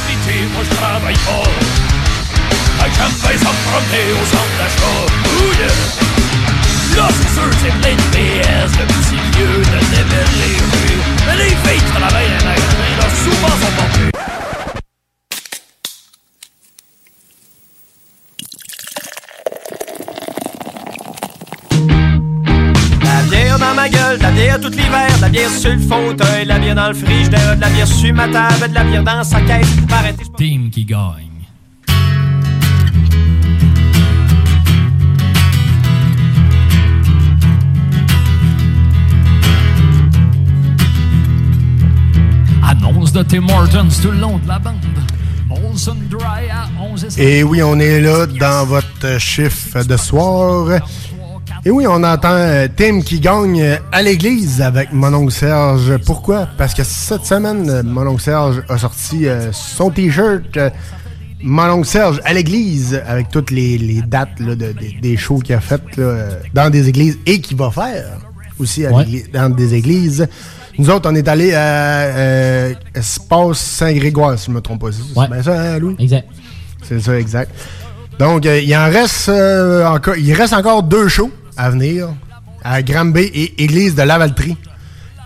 après-midi, moi je travaille fort. Un café sans promener au centre d'achat. Oh yeah! PS, de petits vieux, de les travaillent dans la souvent sont pas bière dans ma gueule, de la bière tout l'hiver, de la bière sur le fauteuil, de la bière dans le frigidaire, de la bière sur ma table, de la bière dans sa caisse. Arrêtez, Team qui gagne. Annonce de Tim Hortons tout le long de la bande. Molson Dry à 11 Et oui, on est là dans votre chiffre de soir. Et oui, on entend euh, Tim qui gagne euh, à l'église avec mon oncle Serge. Pourquoi? Parce que cette semaine, euh, mon oncle Serge a sorti son t-shirt Mon oncle Serge à l'église avec toutes les, les dates là, de- de- des shows qu'il a fait là, dans des églises et qu'il va faire aussi à Ouais. dans des églises. Nous autres, on est allés à euh, Espace Saint-Grégoire, si je me trompe pas. C'est Ouais. bien ça, hein, Louis? Exact. C'est ça, exact. Donc, euh, il en reste euh, encore, il reste encore deux shows à venir à Granby et Église de Lavaltrie.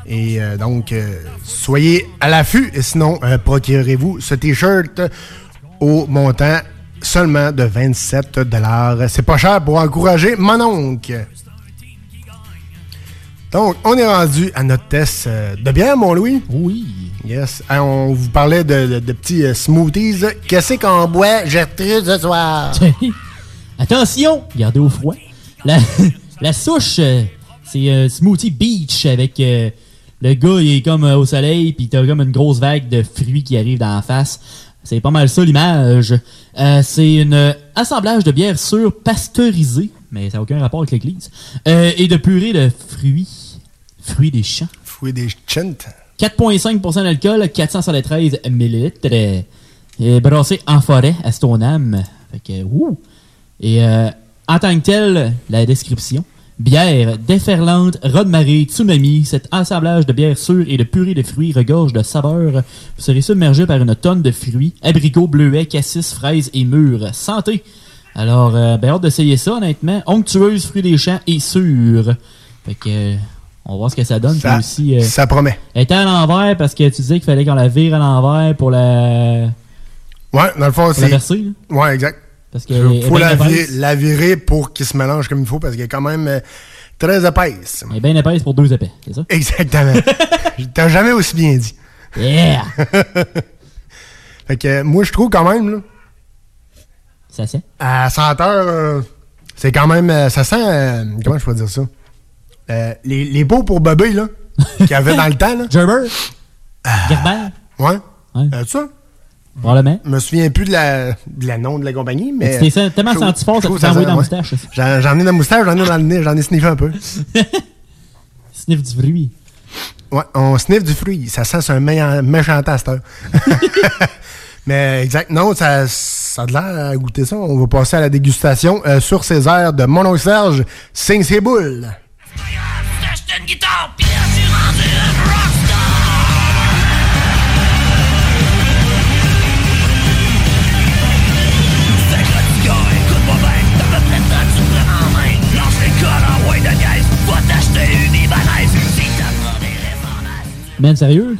Et euh, donc, euh, soyez à l'affût. Et sinon, euh, procurez-vous ce T-shirt au montant seulement de 27 C'est pas cher pour encourager mon oncle. Donc, on est rendu à notre test de bière, mon Louis. Oui. Yes. On vous parlait de, de- de petits smoothies. Qu'est-ce qu'on boit, Gertrude, ce soir? <laughs> Attention, gardez au froid. La, <laughs> la souche, euh, c'est un smoothie beach avec euh, le gars, il est comme euh, au soleil, puis t'as comme une grosse vague de fruits qui arrive dans la face. C'est pas mal ça l'image. Euh, c'est un euh, assemblage de bière sûre pasteurisée, mais ça n'a aucun rapport avec l'église, euh, et de purée de fruits. Fruits des champs. Fruits des champs. 4,5% d'alcool, 473 ml. euh, et brassé en forêt à Stoneham. Fait que, ouh. Et euh, en tant que tel, la description. Bière déferlante, rosemary, tsunami, cet assemblage de bière sûre et de purée de fruits regorge de saveurs. Vous serez submergé par une tonne de fruits, abricots, bleuets, cassis, fraises et mûres. Santé! Alors, euh, ben, hâte d'essayer ça, honnêtement. Onctueuse, fruits des champs et sûre. Fait que, euh, on va voir ce que ça donne. Ça- aussi, euh, ça promet. Elle était à l'envers parce que tu disais qu'il fallait qu'on la vire à l'envers pour la. Ouais, dans le fond, c'est. Ouais, exact. Parce que Il faut la, virer, la virer pour qu'il se mélange comme il faut parce qu'elle est quand même euh, très épaisse. Elle est bien épaisse pour deux épais, c'est ça? Exactement. <laughs> T'as jamais aussi bien dit. Yeah! <laughs> fait que euh, moi, je trouve quand même, là. Ça sent? À senteur, euh, c'est quand même. euh, ça sent. euh, comment je peux dire ça? Les, les pots pour bébé, là, qu'il y avait dans le temps, là. <laughs> Gerber? Gerber? Ouais. Ouais. Ça? Probablement. Je me souviens plus de la, de la nom de la compagnie, mais. Tu t'es tellement senti fort, ça t'a envoyé sent- dans la moustache. aussi. J'en ai dans la moustache, j'en ai dans le nez, j'en ai sniffé un peu. <laughs> Sniff du fruit. Ouais, on sniff du fruit. Ça sent c'est un méchant, méchant à cette heure. Mais exact, non, ça, ça a de l'air à goûter ça. On va passer à la dégustation euh, sur ces airs de Mon oncle Serge, Signe ses boules. Une guitare, Man, sérieux?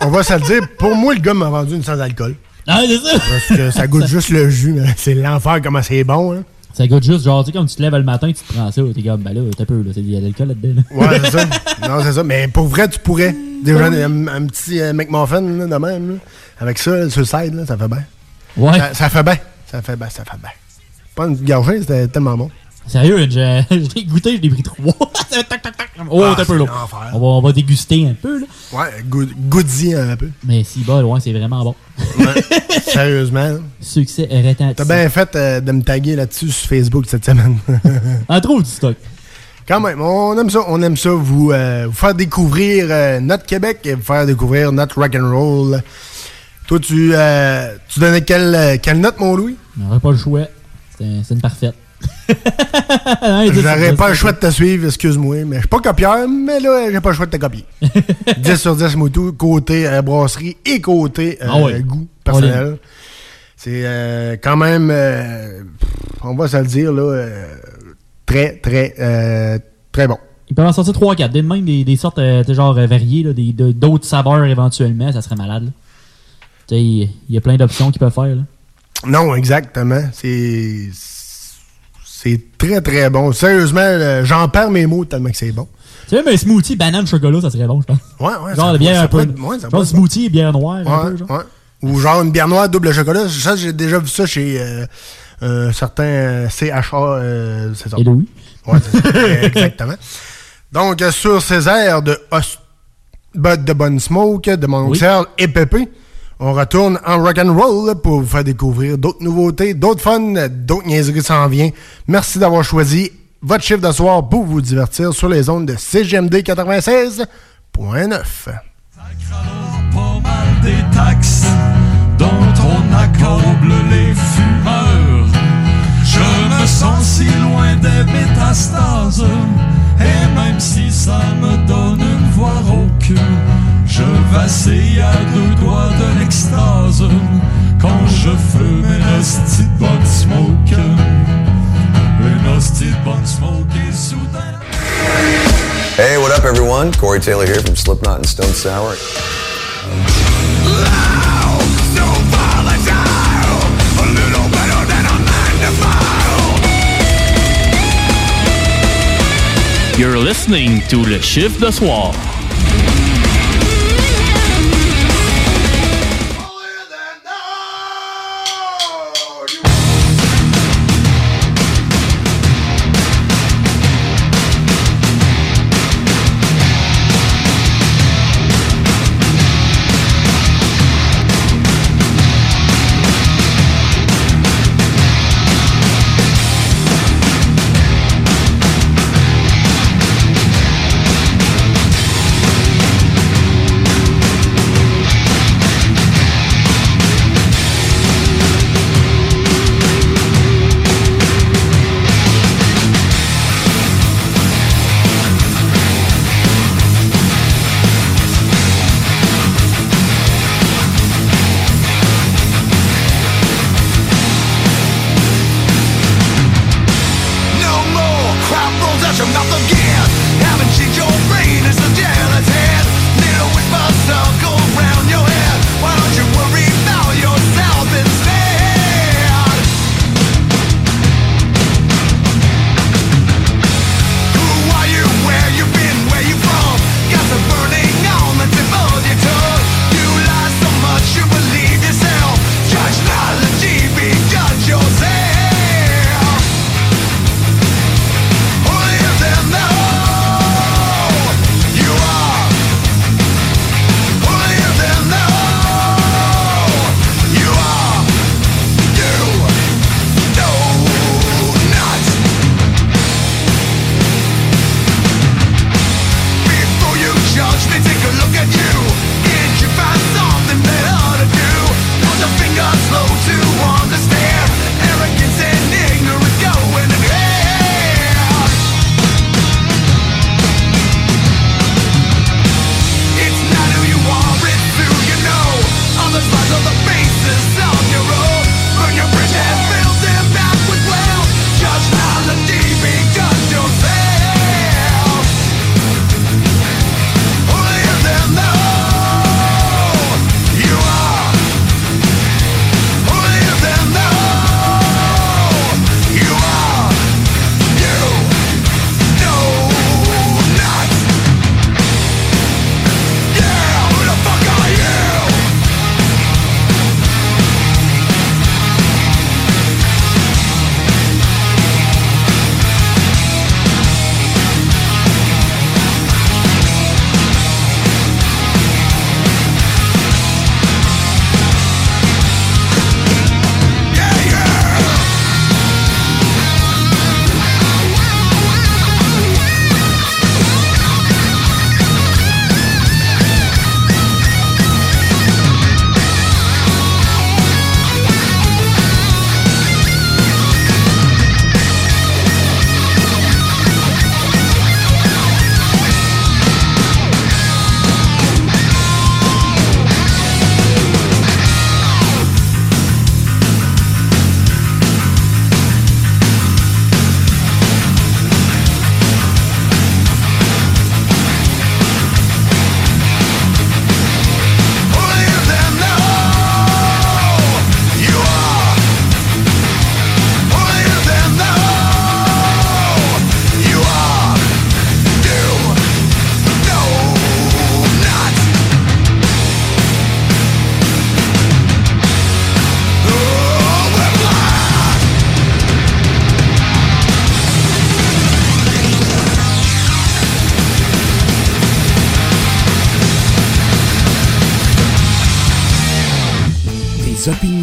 On va se le dire, pour moi, le gars m'a vendu une sans alcool. Ah, c'est ça! Parce que ça goûte juste le jus, mais c'est l'enfer comment c'est bon. Hein. Ça goûte juste, genre, tu sais, comme tu te lèves le matin, tu te prends ça, t'es comme, ben là, t'as peu, là, il y a de l'alcool là-dedans. là. Ouais, c'est ça. <laughs> Non, c'est ça. Mais pour vrai, tu pourrais. Déjà, un, un petit euh, McMuffin, là, de même, là, avec ça, sur le side, là, ça fait bien. Ouais. Ça, ça fait bien. Ça fait bien, ça fait bien. Pas une gorgée, c'était tellement bon. Sérieux, je, je l'ai goûté, je l'ai pris trois. <laughs> Oh, Ah, t'as un peu là. On va, on va déguster un peu, là. Ouais, goût- goût-y un peu. Mais si bas, ouais, c'est vraiment bon. <laughs> Sérieusement. Succès retentissant. T'as bien fait euh, de me taguer là-dessus sur Facebook cette semaine. <laughs> En trop du stock. Quand même, on aime ça, on aime ça, vous, euh, vous faire découvrir euh, notre Québec et vous faire découvrir notre rock and roll. Toi, tu, tu donnais quelle, quelle note, mon Louis? J'aurais pas le choix. C'est une parfaite. Hein, J'aurais pas le choix de te suivre, excuse-moi, mais je suis pas copieur, mais là, j'ai pas le choix de te copier. <laughs> 10 sur 10, Moutou, côté euh, brasserie et côté euh, Ah goût personnel. C'est euh, quand même, pff, on va se le dire, là, très, très, très bon. Ils peuvent en sortir 3-4. Des même des, des sortes t'sais, genre variées, là, des- de- d'autres saveurs éventuellement, ça serait malade. Il il y a plein d'options qu'ils peuvent faire. Là. Non, exactement. C'est. C'est très, très bon. Sérieusement, euh, j'en perds mes mots tellement que c'est bon. Tu sais, mais un smoothie banane chocolat, ça serait bon, je pense. Ouais, ouais. Genre pourrait- un peu. pourrait- ouais, genre smoothie et bière noire. un peu, genre. ouais. Ou genre une bière noire double chocolat. Ça, j'ai déjà vu ça chez euh, un certain euh, CHA. euh, c'est ça. Et Louis. Ouais, ça. <laughs> Exactement. Donc, euh, sur ces airs de Os- Bud de Bonne Smoke, de mon Oui. Et Pépé, on retourne en rock'n'roll pour vous faire découvrir d'autres nouveautés, d'autres fun, d'autres niaiseries s'en vient. Merci d'avoir choisi votre chiffre de soir pour vous divertir sur les ondes de CGMD 96.9. pas mal des taxes dont on accable les fumeurs. Je me sens si loin des métastases, et même si ça me donne une je vacille à deux doigts de l'extase quand je fume une hostie de bonne smoke. Une hostie de bonne smoke et soudain. Hey, what up, everyone? Corey Taylor here from Slipknot and Stone Sour. You're listening to Le Chiffre de Soir.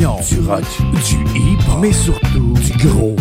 Opinions, du rock, du hip-hop, mais surtout du gros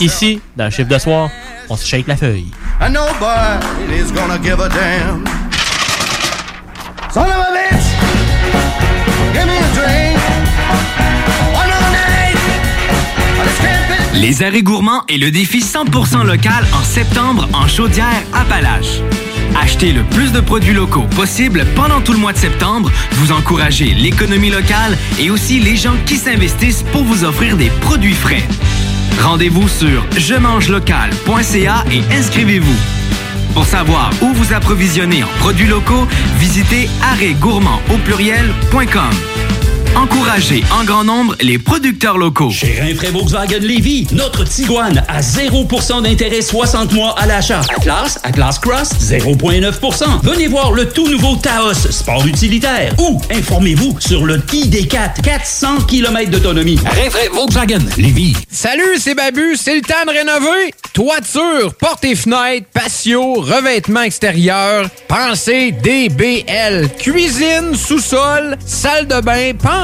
Ici, dans le chiffre de soir, on se shake la feuille. Les arrêts gourmands et le défi 100% local en septembre en chaudière Appalaches. Achetez le plus de produits locaux possible pendant tout le mois de septembre. Vous encouragez l'économie locale et aussi les gens qui s'investissent pour vous offrir des produits frais. Rendez-vous sur je mange local.ca et inscrivez-vous. Pour savoir où vous approvisionner en produits locaux, visitez arrêtgourmand au pluriel.com. Encouragez en grand nombre les producteurs locaux. Chez Rinfraie Volkswagen Lévy, notre Tiguan à 0% d'intérêt 60 mois à l'achat. Atlas, Atlas Cross, 0,9%. Venez voir le tout nouveau Taos, sport utilitaire. Ou informez-vous sur le ID4, 400 km d'autonomie. Rinfraie Volkswagen Lévy. Salut, c'est Babu, c'est le temps de rénover. Toiture, portes et fenêtres, patio, revêtement extérieur, pensez DBL. Cuisine, sous-sol, salle de bain, pensez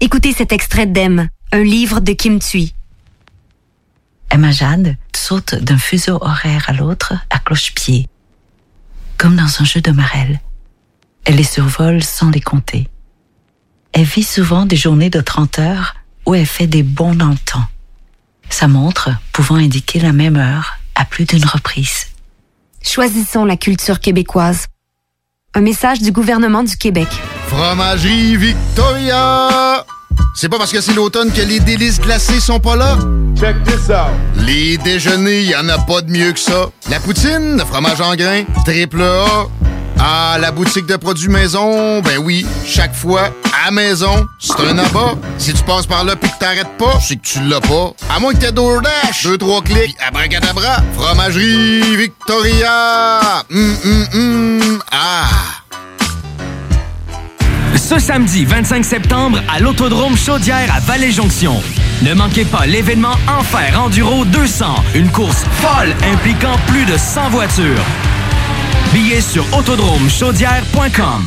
Écoutez cet extrait d'Em, un livre de Kim Thuy. Emma Jade saute d'un fuseau horaire à l'autre à cloche-pied, comme dans un jeu de marelle. Elle les survole sans les compter. Elle vit souvent des journées de 30 heures où elle fait des bons dans le temps. Sa montre pouvant indiquer la même heure à plus d'une reprise. Choisissons la culture québécoise. Un message du gouvernement du Québec. Fromagerie Victoria! C'est pas parce que c'est l'automne que les délices glacées sont pas là? Check this out! Les déjeuners, y en a pas de mieux que ça. La poutine, le fromage en grains, triple A. Ah, la boutique de produits maison, ben oui, chaque fois, à maison, c'est un abat. Si tu passes par là pis que t'arrêtes pas, c'est que tu l'as pas. À moins que t'aies DoorDash, deux, trois clics, abracadabra, fromagerie Victoria! Hum, hum, hum, ah! Ce samedi 25 septembre à l'Autodrome Chaudière à Vallée-Jonction. Ne manquez pas l'événement Enfer Enduro 200, une course folle impliquant plus de 100 voitures. Billets sur autodromechaudière.com.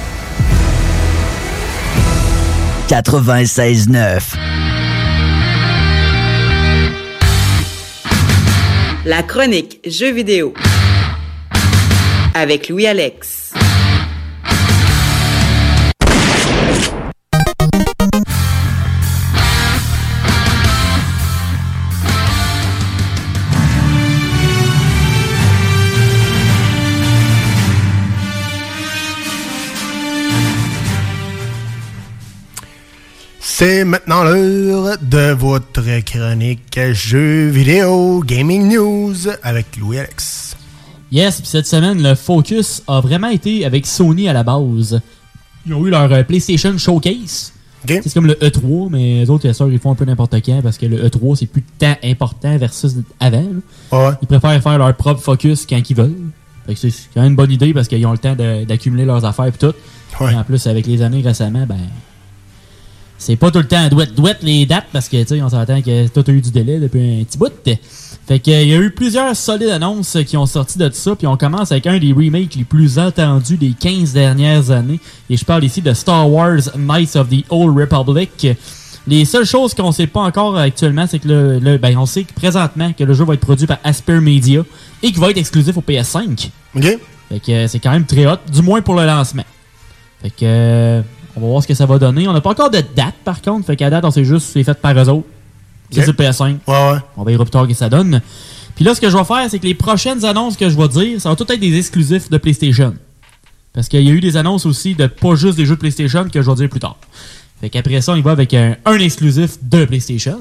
96.9. La chronique Jeux vidéo avec Louis C'est maintenant l'heure de votre chronique jeux vidéo gaming news avec Louis Alex. Yes, puis cette semaine, le focus a vraiment été avec Sony à la base. Ils ont eu leur euh, PlayStation Showcase. C'est comme le E3, mais les autres, bien sûr, ils font un peu n'importe quand parce que le E3, c'est plus tant important versus avant. Ils préfèrent faire leur propre focus quand ils veulent. Fait que c'est quand même une bonne idée parce qu'ils ont le temps d'accumuler leurs affaires et tout. Et en plus, avec les années récemment, ben. C'est pas tout le temps douette douette les dates parce que tu sais on s'entend que tout a eu du délai depuis un petit bout. Fait que il y a eu plusieurs solides annonces qui ont sorti de ça puis on commence avec un des remakes les plus attendus des 15 dernières années et je parle ici de Star Wars Knights of the Old Republic. Les seules choses qu'on sait pas encore actuellement, c'est que le, le- ben, on sait que présentement que le jeu va être produit par Asper Media et qu'il va être exclusif au PS5. OK. Fait que euh, c'est quand même très hot, du moins pour le lancement. Fait que euh, on va voir ce que ça va donner. On n'a pas encore de date par contre, fait qu'à date on sait juste c'est fait par eux autres. C'est sur PS5. Ouais, ouais. On va y plus tard que ça donne. Puis là, ce que je vais faire, c'est que les prochaines annonces que je vais dire, ça va tout être des exclusifs de PlayStation. Parce qu'il y a eu des annonces aussi de pas juste des jeux de PlayStation que je vais dire plus tard. Fait qu'après ça, on y va avec un, un exclusif de PlayStation.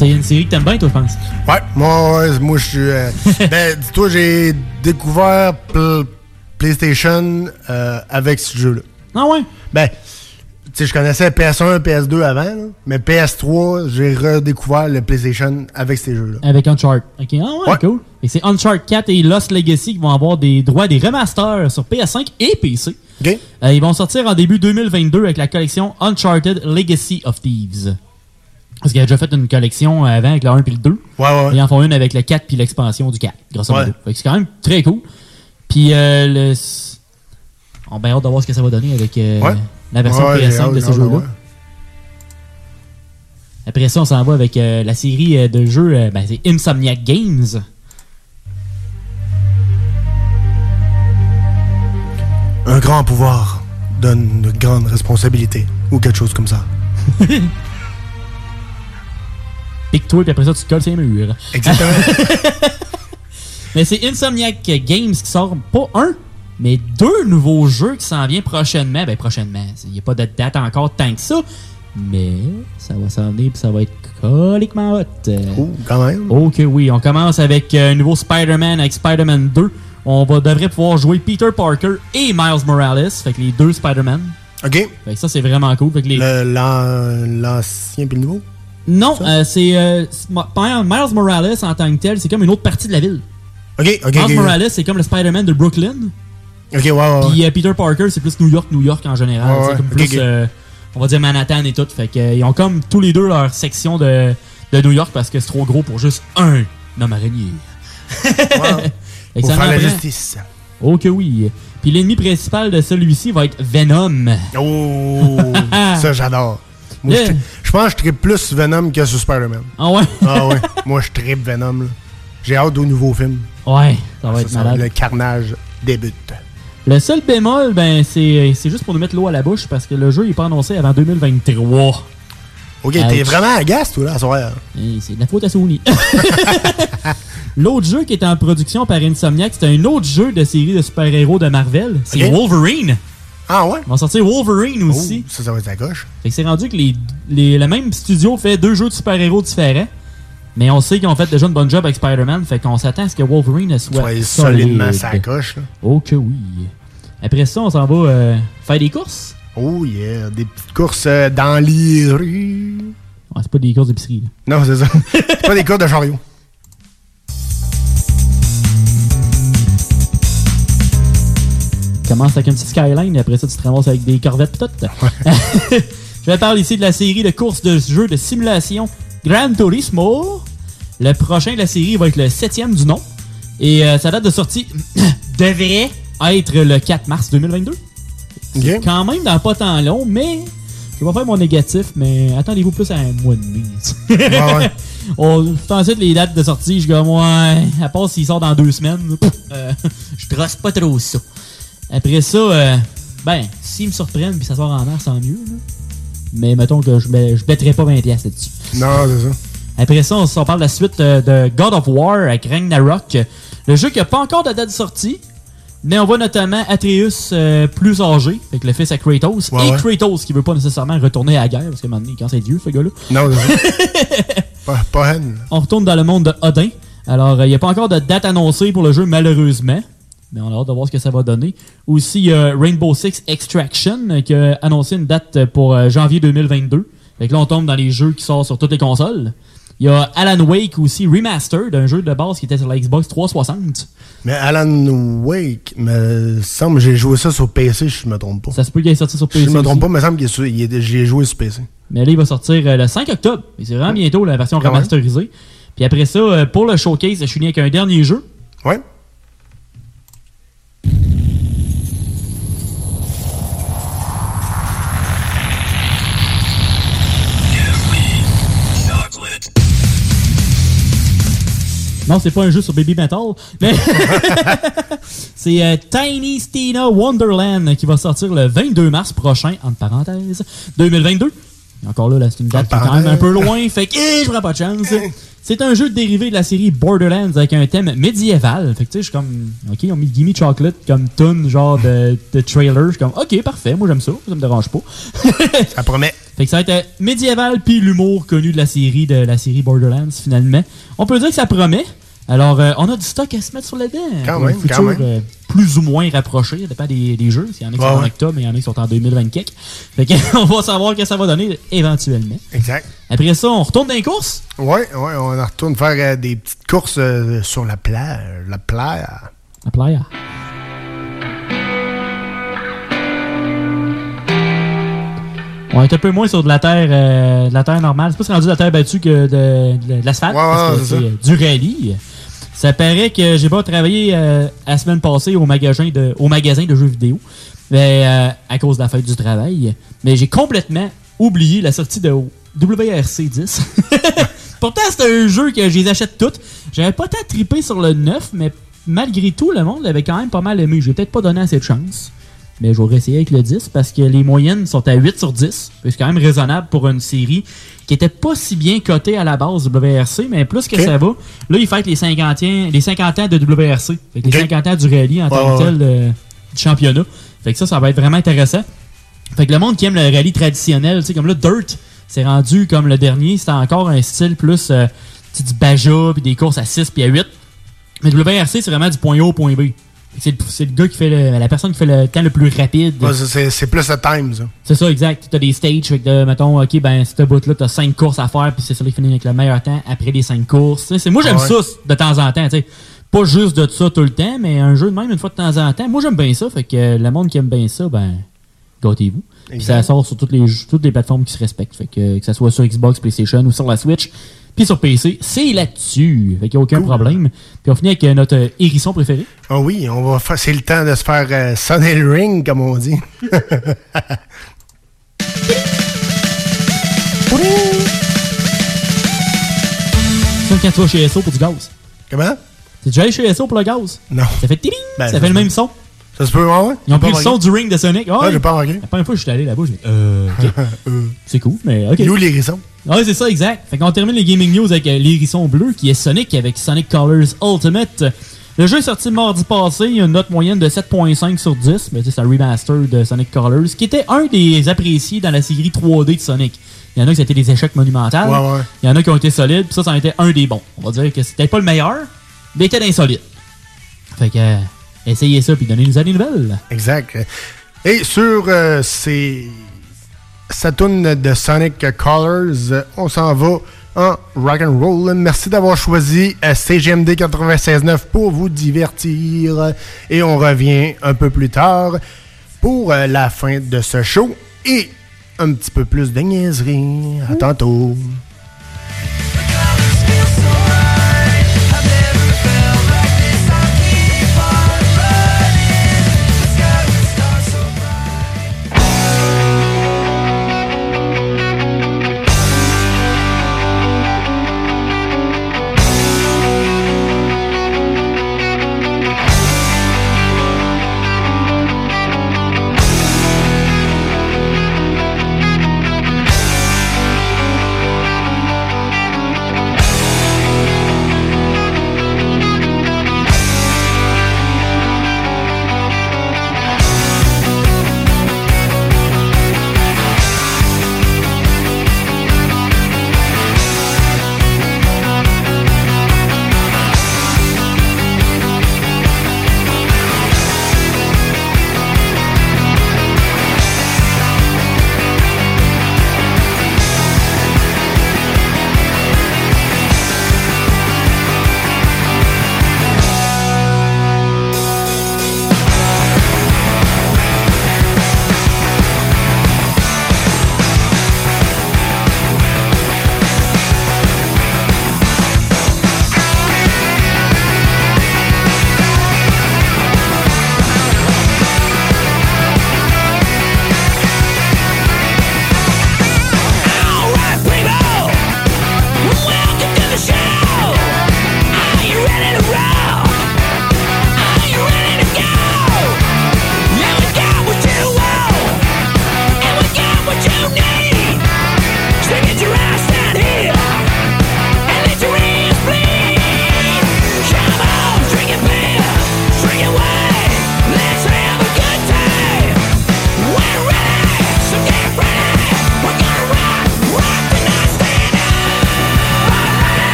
C'est une série que t'aimes bien, toi, je pense. Ouais, moi, ouais, moi je suis. euh, <laughs> ben, dis-toi, j'ai découvert Pl- PlayStation euh, avec ce jeu-là. Ah ouais? Ben, tu sais, je connaissais PS1, PS2 avant, là, mais PS3, j'ai redécouvert le PlayStation avec ces jeux-là. Avec Uncharted. Ok, ah ouais, cool. Et c'est Uncharted 4 et Lost Legacy qui vont avoir des droits des remasters sur PS5 et PC. Ok. Euh, ils vont sortir en début 2022 avec la collection Uncharted Legacy of Thieves. Parce qu'ils avaient déjà fait une collection avant avec le 1 et le 2. Ouais, ouais. Ils en font une avec le 4 puis l'expansion du 4, grosso modo. Ouais. Fait que c'est quand même très cool. Puis, euh, le... on a bien hâte de voir ce que ça va donner avec euh, Ouais. la version Ouais, j'ai PS5 hâte, de ce jeu-là. Après ça, on s'en va avec euh, la série euh, de jeux, euh, ben, c'est Insomniac Games. Un grand pouvoir donne de grandes responsabilités, ou quelque chose comme ça. <laughs> Pique-toi, puis après ça, tu te colles ses murs. Exactement. <laughs> mais c'est Insomniac Games qui sort pas un, mais deux nouveaux jeux qui s'en viennent prochainement. Ben, prochainement. Il n'y a pas de date encore tant que ça. Mais ça va s'en venir, puis ça va être coliquement hot. Oh, quand même. Ok, oui. On commence avec euh, un nouveau Spider-Man avec Spider-Man 2. On va, devrait pouvoir jouer Peter Parker et Miles Morales. Fait que les deux Spider-Man. OK. Fait que ça, c'est vraiment cool. Fait que les... Le- l'an- L'ancien puis le nouveau? Non, euh, c'est euh, Miles Morales en tant que tel, c'est comme une autre partie de la ville. OK, OK, Miles. Morales, c'est comme le Spider-Man de Brooklyn. OK, ouais. Puis euh, Peter Parker, c'est plus New York, New York en général. Ouais, c'est ouais. comme plus, euh, on va dire Manhattan et tout. Fait que, ils ont comme tous les deux leur section de, de New York parce que c'est trop gros pour juste un homme araignée. Que <laughs> Pour faire la justice. Oh que oui. Puis l'ennemi principal de celui-ci va être Venom. Oh, ça j'adore. Moi, Yeah. je, je pense que je tripe plus Venom que sur Spider-Man. Ah ouais? ah ouais. <laughs> Moi, je tripe Venom. J'ai hâte au nouveau film. Ouais, ça va être malade. Le carnage débute. Le seul bémol, ben, c'est c'est juste pour nous mettre l'eau à la bouche parce que le jeu n'est pas annoncé avant 2023. Ok, t'es vraiment agace, toi, là, à soir. C'est de la faute à Sony. <laughs> L'autre jeu qui est en production par Insomniac, c'est un autre jeu de série de super-héros de Marvel. C'est. Wolverine. Ah ouais? Ils vont sortir Wolverine aussi. Ça, ça va être à gauche. Fait que c'est rendu que les, les- le même studio fait deux jeux de super-héros différents. Mais on sait qu'ils ont fait déjà une bonne job avec Spider-Man. Fait qu'on s'attend à ce que Wolverine soit solide. solidement sa coche. là. Oh que oui. Après ça, on s'en va euh, faire des courses. Oh yeah, des petites courses euh, dans les rues. Ouais, c'est pas des courses d'épicerie. là. Non, c'est ça. <laughs> c'est pas des courses de chariot. Commence avec un petit skyline, et après ça, tu te ramasses avec des corvettes tout. <laughs> Je vais parler ici de la série de courses de jeux de simulation Gran Turismo. Le prochain de la série va être le septième du nom. Et euh, sa date de sortie <coughs> devrait être le 4 mars 2022. C'est quand même dans pas tant long, mais je vais pas faire mon négatif, mais attendez-vous plus à un mois de ouais. <laughs> On, ensuite, les dates de sortie, je comme, ouais, à part s'il sort dans deux semaines, pff, euh, <laughs> je trosse pas trop ça. Après ça, euh, ben, s'ils me surprennent puis ça sort en mars, tant mieux. là. Mais mettons que je ne je mettrai pas 20$ piastres là-dessus. Non, c'est ça. Après ça, on, on parle de la suite euh, de God of War avec Ragnarok. Le jeu qui n'a pas encore de date de sortie, mais on voit notamment Atreus euh, plus âgé, avec le fils à Kratos, Ouais, et ouais. Kratos qui veut pas nécessairement retourner à la guerre, parce que maintenant, quand c'est vieux, ce gars-là. Non, ça. <laughs> pas, pas haine. On retourne dans le monde de Odin. Alors, il n'y a pas encore de date annoncée pour le jeu, malheureusement. Mais on a hâte de voir ce que ça va donner. Aussi, il y a Rainbow Six Extraction euh, qui a annoncé une date pour euh, janvier 2022. Fait que là, on tombe dans les jeux qui sortent sur toutes les consoles. Il y a Alan Wake aussi, Remastered, un jeu de base qui était sur la Xbox 360. Mais Alan Wake, me semble que j'ai joué ça sur PC, je me trompe pas. Ça se peut qu'il est sorti sur Je PC. me trompe aussi. pas, mais il me semble que j'ai joué sur PC. Mais là, il va sortir euh, le 5 octobre. Et c'est vraiment bientôt la version Quand même. remasterisée. Puis après ça, euh, pour le showcase, je suis avec un dernier jeu. Ouais. Non, c'est pas un jeu sur Baby Metal, mais <laughs> c'est euh, Tiny Stina Wonderland qui va sortir le 22 mars prochain, entre parenthèses, 2022. Encore là, là, c'est une date qui est quand même un peu loin, fait que eh, je prends pas de chance. C'est un jeu dérivé de la série Borderlands avec un thème médiéval. Fait que tu sais, je suis comme, ok, ils ont mis Gimme Chocolate comme tune, genre de, de trailer. Je suis comme, ok, parfait, moi j'aime ça, ça me dérange pas. <laughs> ça promet. Fait que ça va être euh, médiéval puis l'humour connu de la série de la série Borderlands finalement. On peut dire que ça promet. Alors, euh, on a du stock à se mettre sur la dent. Quand pour un même, futur, quand même. euh, plus ou moins rapproché. Ça dépend des, des jeux. Il y en a qui Ouais, sont en octobre, mais il y en a qui sont en 2024. Fait que, <laughs> on va savoir ce que ça va donner éventuellement. Exact. Après ça, on retourne dans les courses? Ouais, ouais, on retourne faire euh, des petites courses sur la plage. La plage. La playa. On est un peu moins sur de la terre, euh, de la terre normale. C'est pas rendu de la terre battue que de, de- de l'asphalte. Ouais, parce ouais, que c'est c'est du rallye. Ça paraît que j'ai pas travaillé euh, la semaine passée au magasin de, au magasin de jeux vidéo. Mais, euh, à cause de la fête du travail. Mais j'ai complètement oublié la sortie de WRC 10. <laughs> Pourtant, c'est un jeu que je les achète toutes. J'avais pas tant trippé sur le 9, mais malgré tout, le monde l'avait quand même pas mal aimé. J'ai peut-être pas donné assez de chance. Mais j'aurais essayé avec le 10 parce que les moyennes sont à 8 sur 10. C'est quand même raisonnable pour une série qui était pas si bien cotée à la base WRC, mais plus que ça va. Là, ils fêtent les 50 ans, les 50 ans de WRC. Fait que les Ok. 50 ans du rallye en Ouais, tant que tel euh, du championnat. Fait que ça, ça va être vraiment intéressant. Fait que le monde qui aime le rallye traditionnel, tu sais, comme là, Dirt, c'est rendu comme le dernier, c'était encore un style plus euh, du Baja, puis des courses à 6 puis à 8. Mais WRC, c'est vraiment du point A au point B. C'est le, le gars qui fait le- la personne qui fait le temps le plus rapide. Ouais, c'est plus le time, ça. C'est ça, exact. T'as des stages, fait que, de, mettons, ok, ben, cette bout-là, t'as 5 courses à faire, puis c'est celui qui finit avec le meilleur temps après les 5 courses. C'est- moi, j'aime Ah ouais. ça de temps en temps, tu sais. Pas juste de ça tout le temps, mais un jeu de même une fois de temps en temps. Moi, j'aime bien ça, fait que euh, le monde qui aime bien ça, ben, gâtez-vous. Puis ça sort sur toutes les, toutes les plateformes qui se respectent. Fait que, que ça soit sur Xbox, PlayStation ou sur la Switch, puis sur PC, c'est là-dessus. Fait qu'il n'y a aucun problème. Puis on finit avec euh, notre euh, hérisson préféré. Ah oui, on va faire, c'est le temps de se faire euh, sonner le ring, comme on dit. <laughs> Ça, quand tu vas chez SO pour du gaz. Comment? T'es déjà allé chez SO pour le gaz? Non. Ça fait tiling! Ben, ça fait le même son. Ça se peut, ouais, ouais? Ils ont pris le son du ring de Sonic. Ah, Ouais, j'ai pas remarqué. La première fois que je suis allé là-bas, j'ai dit, euh, ok. <laughs> C'est cool, mais ok. Nous, l'hérisson. Ouais, c'est ça, exact. Fait qu'on termine les gaming news avec euh, l'hérisson bleu qui est Sonic avec Sonic Colors Ultimate. Le jeu est sorti mardi passé, il y a une note moyenne de 7.5 sur 10, mais c'est un remaster de Sonic Colors, qui était un des appréciés dans la série 3D de Sonic. Il y en a qui c'était des échecs monumentaux. Ouais, ouais. Il y en a qui ont été solides, puis ça, ça en était un des bons. On va dire que c'était pas le meilleur, mais il était insolite. Fait que, euh, essayez ça, puis donnez-nous des nouvelles. Exact. Et sur euh, ces Saturn de Sonic Colors, on s'en va en rock and roll. Merci d'avoir choisi euh, CGMD 96.9 pour vous divertir. Et on revient un peu plus tard pour euh, la fin de ce show et un petit peu plus de niaiserie. À tantôt.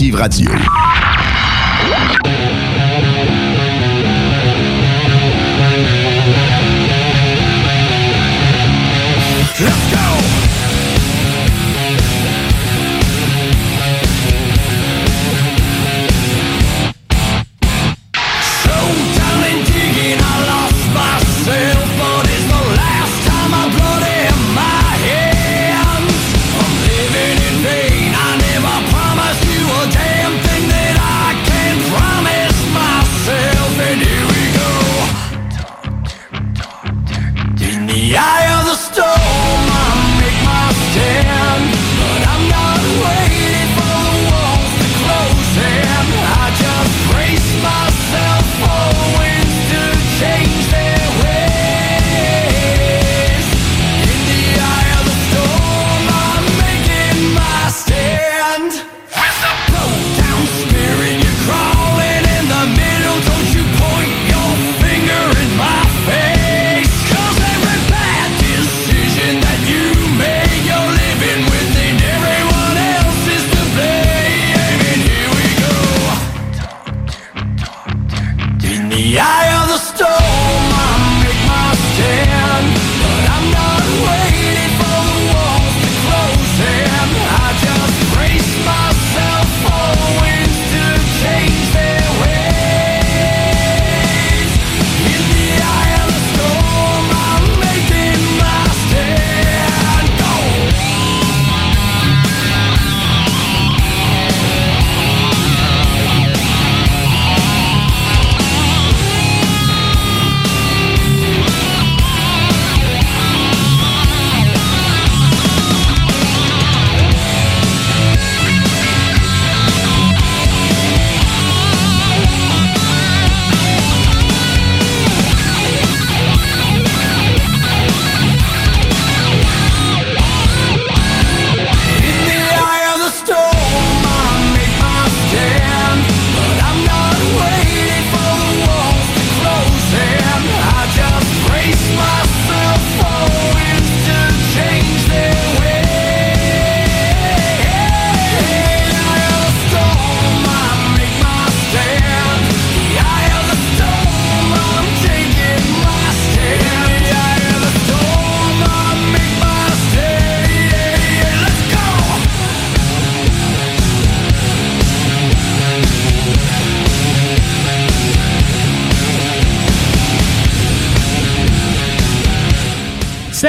L'alternative radio.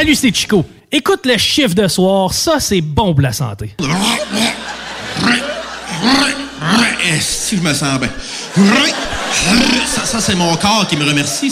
Salut, c'est Chico. Écoute le chiffre de soir, ça c'est bon pour la santé. Si je me sens bien? Ça, c'est mon corps qui me remercie.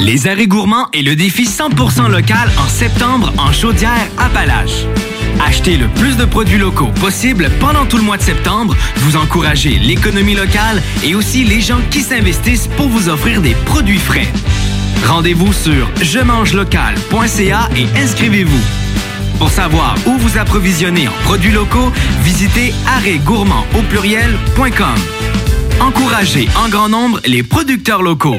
Les arrêts gourmands et le défi 100% local en septembre en chaudière Appalaches. Achetez le plus de produits locaux possible pendant tout le mois de septembre. Vous encouragez l'économie locale et aussi les gens qui s'investissent pour vous offrir des produits frais. Rendez-vous sur je local.ca et inscrivez-vous. Pour savoir où vous approvisionner en produits locaux, visitez arrêtgourmand au pluriel.com. Encouragez en grand nombre les producteurs locaux.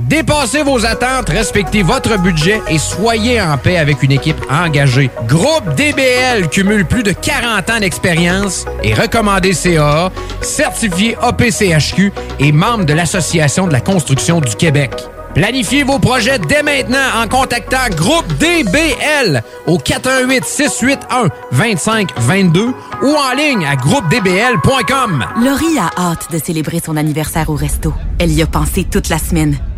Dépassez vos attentes, respectez votre budget et soyez en paix avec une équipe engagée. Groupe DBL cumule plus de 40 ans d'expérience et recommandé CA, certifié APCHQ et membre de l'Association de la construction du Québec. Planifiez vos projets dès maintenant en contactant Groupe DBL au 418 681 2522 ou en ligne à groupedbl.com. Laurie a hâte de célébrer son anniversaire au resto. Elle y a pensé toute la semaine.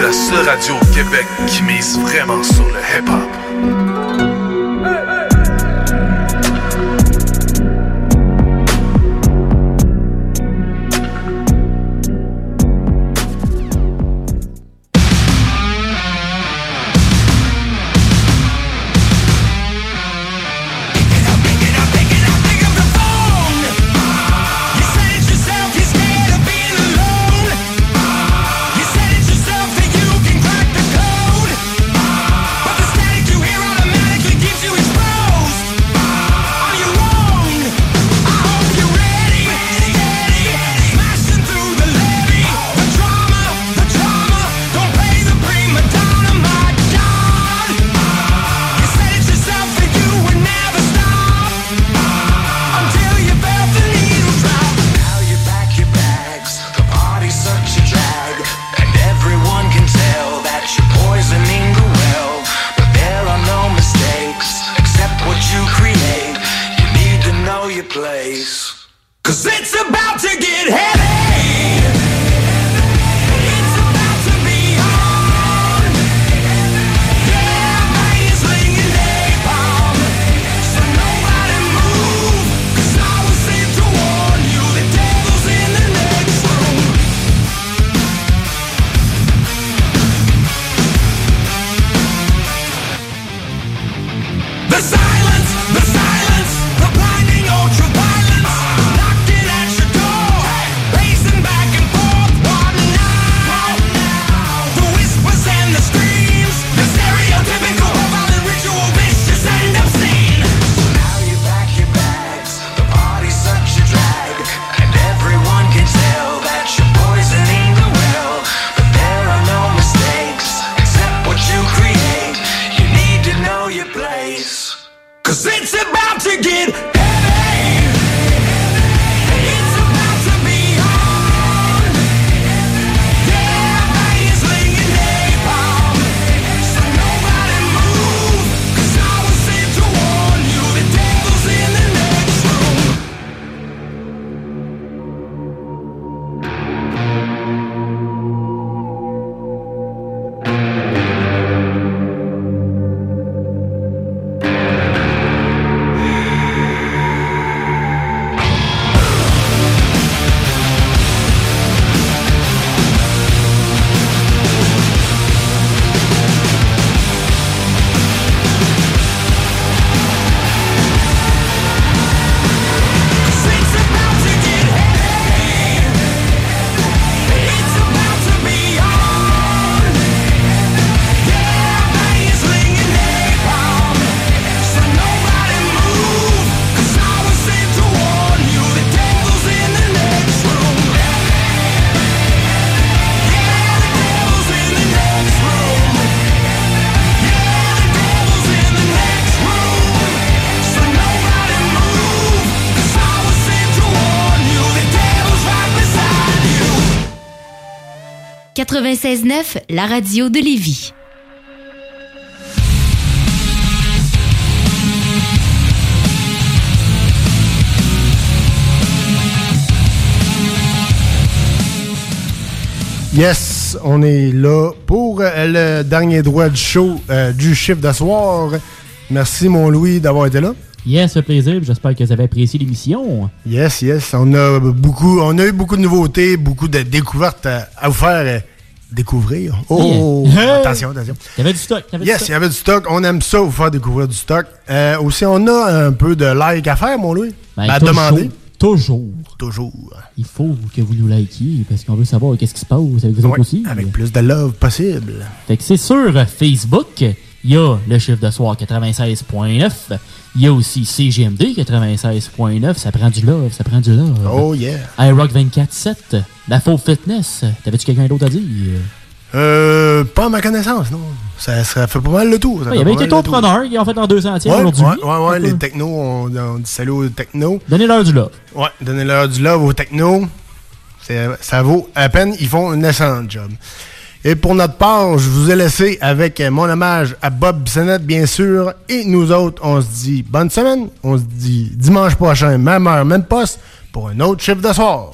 Écoutez la seule radio au Québec qui mise vraiment sur le hip-hop. 96.9, la radio de Lévis. Yes, on est là pour euh, le dernier droit du show euh, du chiffre de soir. Merci, mon Louis, d'avoir été là. Yes, fait plaisir. J'espère que vous avez apprécié l'émission. Yes, yes. On a beaucoup, on a eu beaucoup de nouveautés, beaucoup de découvertes à, à vous faire euh, découvrir. Oh, Yeah. attention, attention. Il y avait du stock. il y avait du Yes, il y avait du stock. On aime ça, vous faire découvrir du stock. Euh, aussi, on a un peu de like à faire, mon Louis. Ben, Ben, à toujours, demander. Toujours. Toujours. Il faut que vous nous likiez parce qu'on veut savoir qu'est-ce qui se passe avec vous autres aussi. avec plus de love possible. Fait que c'est sur Facebook, il y a le chiffre de soir 96.9. Il y a aussi CGMD 96.9. Ça prend du love, ça prend du love. Oh yeah. iRock 24.7. La Faux Fitness. T'avais-tu quelqu'un d'autre à dire? Euh, pas à ma connaissance, non. Ça, ça fait pas mal le tour. Ouais, il y avait quelques preneurs qui ont fait leur 200 Ouais, aujourd'hui. ouais, ouais, ouais, les technos, on, on dit salut aux technos. Donnez-leur du love. Ouais, donnez-leur du love aux technos. Ça vaut à peine, ils font un excellent job. Et pour notre part, je vous ai laissé avec mon hommage à Bob Bissonnette, bien sûr. Et nous autres, on se dit bonne semaine. On se dit dimanche prochain, même heure, même poste, pour un autre chiffre de soir.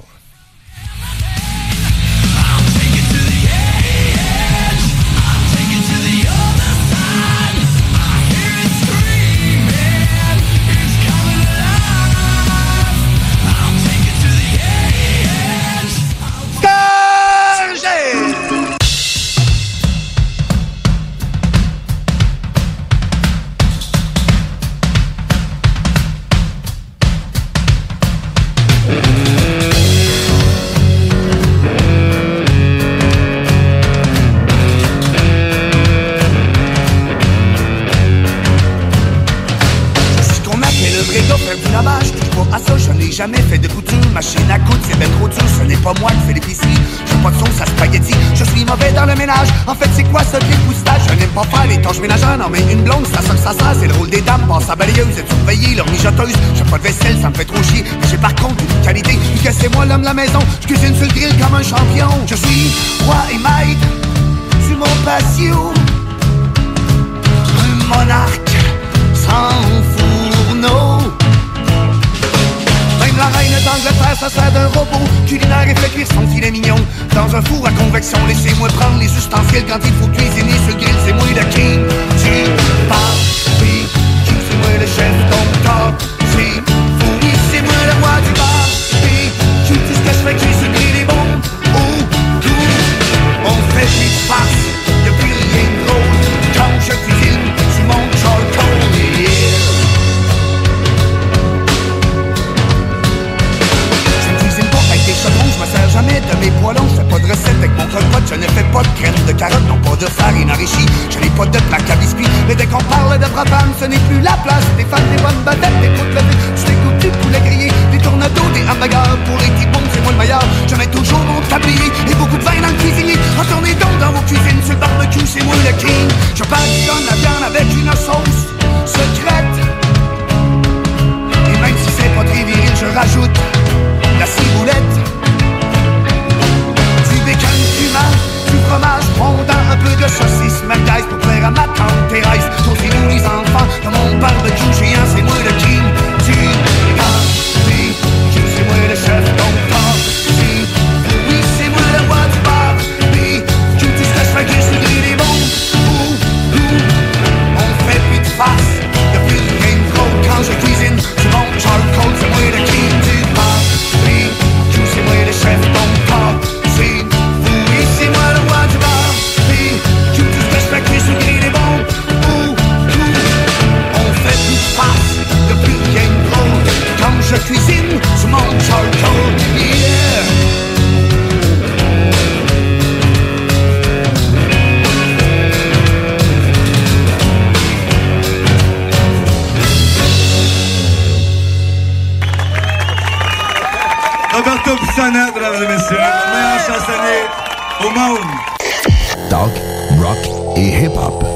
En fait, c'est quoi ce dépoustage Je n'aime pas faire les tâches ménagères. Non, mais une blonde, ça sonne, ça sert C'est le rôle des dames, passe à balayeuse Être surveillée, leur mijoteuse. J'ai pas de vaisselle, ça me fait trop chier. Mais j'ai par contre une qualité. Vu que c'est moi l'homme de la maison Je cuisine sur le grill comme un champion. Je suis roi et maître Sur mon patio. Un monarque sans la reine d'Angleterre, ça sert d'un robot Culinaire et fait cuire son filet mignon. Dans un four à convection, laissez-moi prendre les ustensiles Quand il faut cuisiner le grill, c'est moi le king. Tu parles, oui, c'est moi le chef compteur C'est fourni, c'est moi le roi du bar Et tout ce que je je ne fais pas de crème de carotte, non pas de farine enrichie. Je n'ai pas de plaque à biscuits. Mais dès qu'on parle de ce n'est plus la place. Des femmes, des bonnes badettes, des potes levées, tu t'écoutes du poulet grillé, des tornados, des hamburgers. Pour les petits bombes, c'est moi le meilleur. Je mets toujours mon tablier et beaucoup de vin dans le cuisinier. Retournez donc dans vos cuisines, c'est le barbecue, c'est moi le king. Je passionne la viande avec une sauce secrète. Et même si c'est pas très viril, je rajoute la ciboulette. Bacon fumant, un peu de saucisse merguez pour plaire à ma tante Thérèse. Sautez-nous les enfants, comme mon barbecue géant, c'est moi le king du barbecue. C'est moi le chef, donc party. Oui, c'est moi le roi du barbecue. Tout ce que je fais, que je dis des bons. Ouh, ouh. On fait plus de face, y'a plus de game quand je cuisine. C'est mon charcoal, c'est moi le king je cuisine. C'est mon charcoal, yeah. Roberto Pisana, mesdames et messieurs, le meilleur chansonnier au monde. Talk, rock et hip-hop.